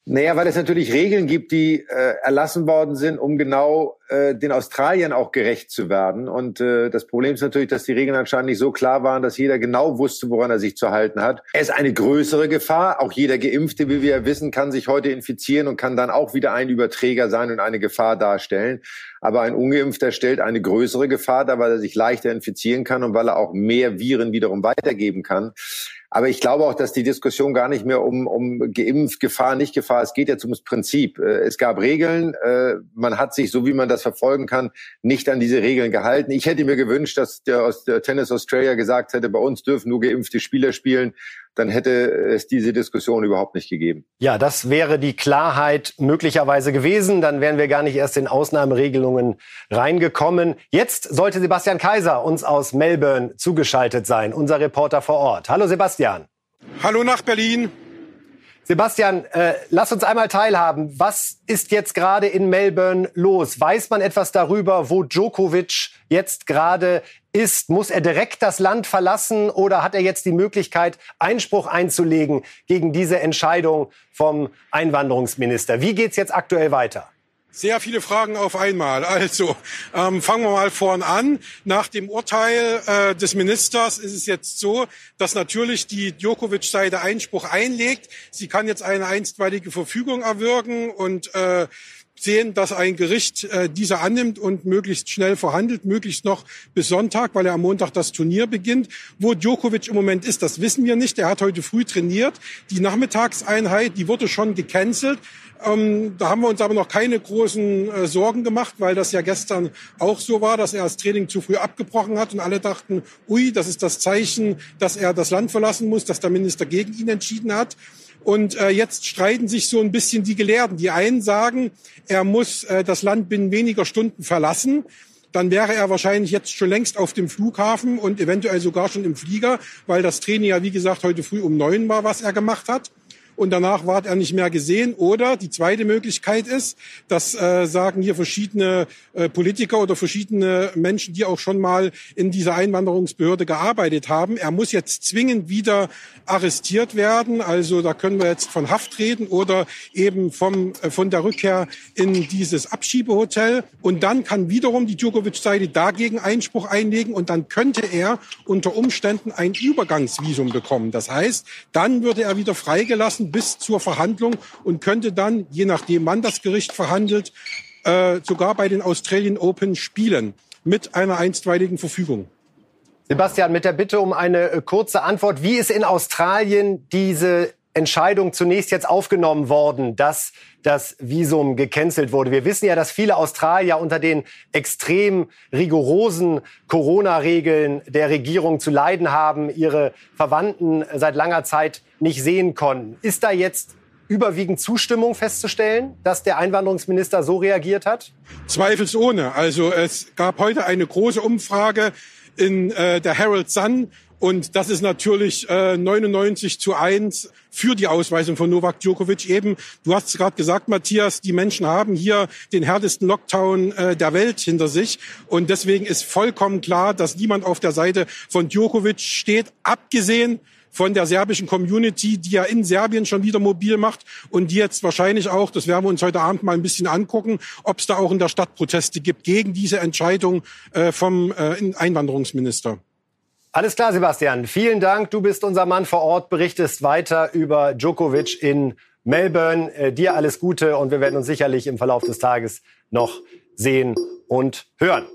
Naja, weil es natürlich Regeln gibt, die äh, erlassen worden sind, um genau äh, den Australiern auch gerecht zu werden. Und äh, das Problem ist natürlich, dass die Regeln anscheinend nicht so klar waren, dass jeder genau wusste, woran er sich zu halten hat. Es ist eine größere Gefahr. Auch jeder Geimpfte, wie wir wissen, kann sich heute infizieren und kann dann auch wieder ein Überträger sein und eine Gefahr darstellen. Aber ein Ungeimpfter stellt eine größere Gefahr dar, weil er sich leichter infizieren kann und weil er auch mehr Viren wiederum weitergeben kann. Aber ich glaube auch, dass die Diskussion gar nicht mehr um, um geimpft, Gefahr, nicht Gefahr, es geht jetzt ums Prinzip. Äh, es gab Regeln, äh, man hat sich, so wie man das verfolgen kann, nicht an diese Regeln gehalten. Ich hätte mir gewünscht, dass der, der Tennis Australia gesagt hätte, bei uns dürfen nur geimpfte Spieler spielen dann hätte es diese Diskussion überhaupt nicht gegeben. Ja, das wäre die Klarheit möglicherweise gewesen. Dann wären wir gar nicht erst in Ausnahmeregelungen reingekommen. Jetzt sollte Sebastian Kaiser uns aus Melbourne zugeschaltet sein, unser Reporter vor Ort. Hallo Sebastian. Hallo nach Berlin. Sebastian, äh, lass uns einmal teilhaben. Was ist jetzt gerade in Melbourne los? Weiß man etwas darüber, wo Djokovic jetzt gerade ist? Muss er direkt das Land verlassen oder hat er jetzt die Möglichkeit, Einspruch einzulegen gegen diese Entscheidung vom Einwanderungsminister? Wie geht's jetzt aktuell weiter? Sehr viele Fragen auf einmal. Also ähm, fangen wir mal vorn an. Nach dem Urteil äh, des Ministers ist es jetzt so, dass natürlich die Djokovic-Seite Einspruch einlegt. Sie kann jetzt eine einstweilige Verfügung erwirken und äh, sehen, dass ein Gericht äh, diese annimmt und möglichst schnell verhandelt, möglichst noch bis Sonntag, weil er am Montag das Turnier beginnt. Wo Djokovic im Moment ist, das wissen wir nicht. Er hat heute früh trainiert. Die Nachmittagseinheit, die wurde schon gecancelt. Ähm, da haben wir uns aber noch keine großen äh, Sorgen gemacht, weil das ja gestern auch so war, dass er das Training zu früh abgebrochen hat und alle dachten, ui, das ist das Zeichen, dass er das Land verlassen muss, dass der Minister gegen ihn entschieden hat. Und äh, jetzt streiten sich so ein bisschen die Gelehrten. Die einen sagen, er muss äh, das Land binnen weniger Stunden verlassen. Dann wäre er wahrscheinlich jetzt schon längst auf dem Flughafen und eventuell sogar schon im Flieger, weil das Training ja, wie gesagt, heute früh um neun war, was er gemacht hat und danach ward er nicht mehr gesehen. Oder die zweite Möglichkeit ist, das äh, sagen hier verschiedene äh, Politiker oder verschiedene Menschen, die auch schon mal in dieser Einwanderungsbehörde gearbeitet haben. Er muss jetzt zwingend wieder arrestiert werden. Also da können wir jetzt von Haft reden oder eben vom, äh, von der Rückkehr in dieses Abschiebehotel. Und dann kann wiederum die Djokovic-Seite dagegen Einspruch einlegen und dann könnte er unter Umständen ein Übergangsvisum bekommen. Das heißt, dann würde er wieder freigelassen lassen bis zur Verhandlung und könnte dann, je nachdem wann das Gericht verhandelt, äh, sogar bei den Australian Open spielen mit einer einstweiligen Verfügung. Sebastian, mit der Bitte um eine äh, kurze Antwort. Wie ist in Australien diese Entscheidung zunächst jetzt aufgenommen worden, dass das Visum gecancelt wurde. Wir wissen ja, dass viele Australier unter den extrem rigorosen Corona-Regeln der Regierung zu leiden haben, ihre Verwandten seit langer Zeit nicht sehen konnten. Ist da jetzt überwiegend Zustimmung festzustellen, dass der Einwanderungsminister so reagiert hat? Zweifelsohne. Also es gab heute eine große Umfrage in äh, der Herald Sun und das ist natürlich äh, 99 zu 1 für die Ausweisung von Novak Djokovic eben. Du hast es gerade gesagt, Matthias, die Menschen haben hier den härtesten Lockdown äh, der Welt hinter sich. Und deswegen ist vollkommen klar, dass niemand auf der Seite von Djokovic steht, abgesehen von der serbischen Community, die ja in Serbien schon wieder mobil macht und die jetzt wahrscheinlich auch, das werden wir uns heute Abend mal ein bisschen angucken, ob es da auch in der Stadt Proteste gibt gegen diese Entscheidung äh, vom äh, Einwanderungsminister. Alles klar, Sebastian. Vielen Dank. Du bist unser Mann vor Ort, berichtest weiter über Djokovic in Melbourne. Äh, dir alles Gute und wir werden uns sicherlich im Verlauf des Tages noch sehen und hören.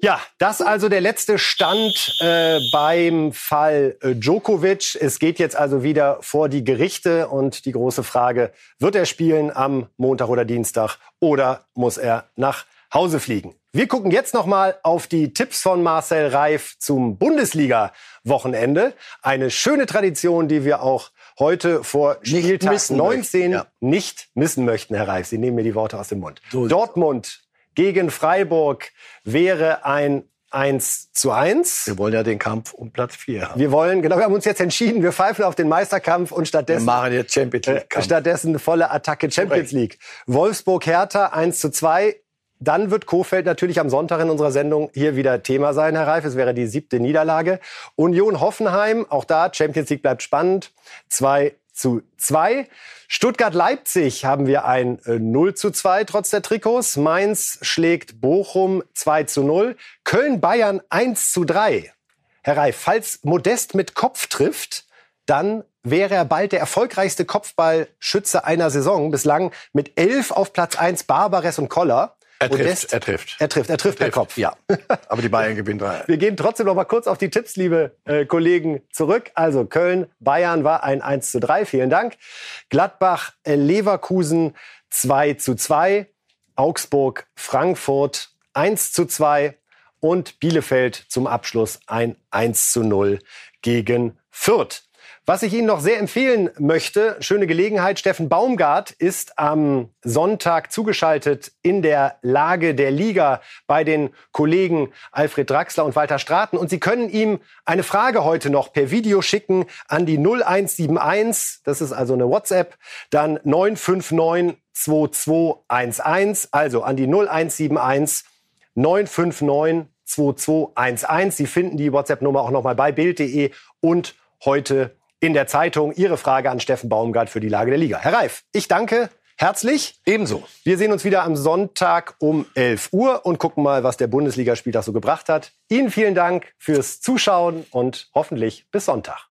Ja, das also der letzte Stand äh, beim Fall äh, Djokovic. Es geht jetzt also wieder vor die Gerichte und die große Frage, wird er spielen am Montag oder Dienstag oder muss er nach Hause fliegen? Wir gucken jetzt noch mal auf die Tipps von Marcel Reif zum Bundesliga-Wochenende. Eine schöne Tradition, die wir auch heute vor Spieltag 19 ja. nicht missen möchten, Herr Reif. Sie nehmen mir die Worte aus dem Mund. So Dortmund gegen Freiburg wäre ein 1 zu 1. Wir wollen ja den Kampf um Platz 4 haben. Wir wollen, genau, wir haben uns jetzt entschieden, wir pfeifen auf den Meisterkampf und stattdessen. Wir machen jetzt Champions League. Äh, stattdessen volle Attacke Champions League. Wolfsburg Hertha 1 zu 2. Dann wird Kofeld natürlich am Sonntag in unserer Sendung hier wieder Thema sein, Herr Reif. Es wäre die siebte Niederlage. Union Hoffenheim, auch da Champions League bleibt spannend. 2 zu 2. Stuttgart-Leipzig haben wir ein 0 äh, zu 2 trotz der Trikots. Mainz schlägt Bochum 2 zu 0. Köln-Bayern 1 zu 3. Herr Reif, falls Modest mit Kopf trifft, dann wäre er bald der erfolgreichste Kopfballschütze einer Saison. Bislang mit elf auf Platz 1 Barbares und Koller. Er trifft, er trifft. Er trifft, er trifft per Kopf. Ja, aber die Bayern gewinnen drei. Wir gehen trotzdem noch mal kurz auf die Tipps, liebe äh, Kollegen, zurück. Also Köln, Bayern war ein 1 zu 3, vielen Dank. Gladbach, äh, Leverkusen 2 zu 2. Augsburg, Frankfurt 1 zu 2. Und Bielefeld zum Abschluss ein 1 zu 0 gegen Fürth. Was ich Ihnen noch sehr empfehlen möchte, schöne Gelegenheit, Steffen Baumgart ist am Sonntag zugeschaltet in der Lage der Liga bei den Kollegen Alfred Draxler und Walter Straten. Und Sie können ihm eine Frage heute noch per Video schicken an die 0171, das ist also eine WhatsApp, dann 959 2211, also an die 0171 959 2211. Sie finden die WhatsApp-Nummer auch nochmal bei Bild.de und heute in der Zeitung. Ihre Frage an Steffen Baumgart für die Lage der Liga. Herr Reif, ich danke herzlich. Ebenso. Wir sehen uns wieder am Sonntag um 11 Uhr und gucken mal, was der Bundesligaspieltag so gebracht hat. Ihnen vielen Dank fürs Zuschauen und hoffentlich bis Sonntag.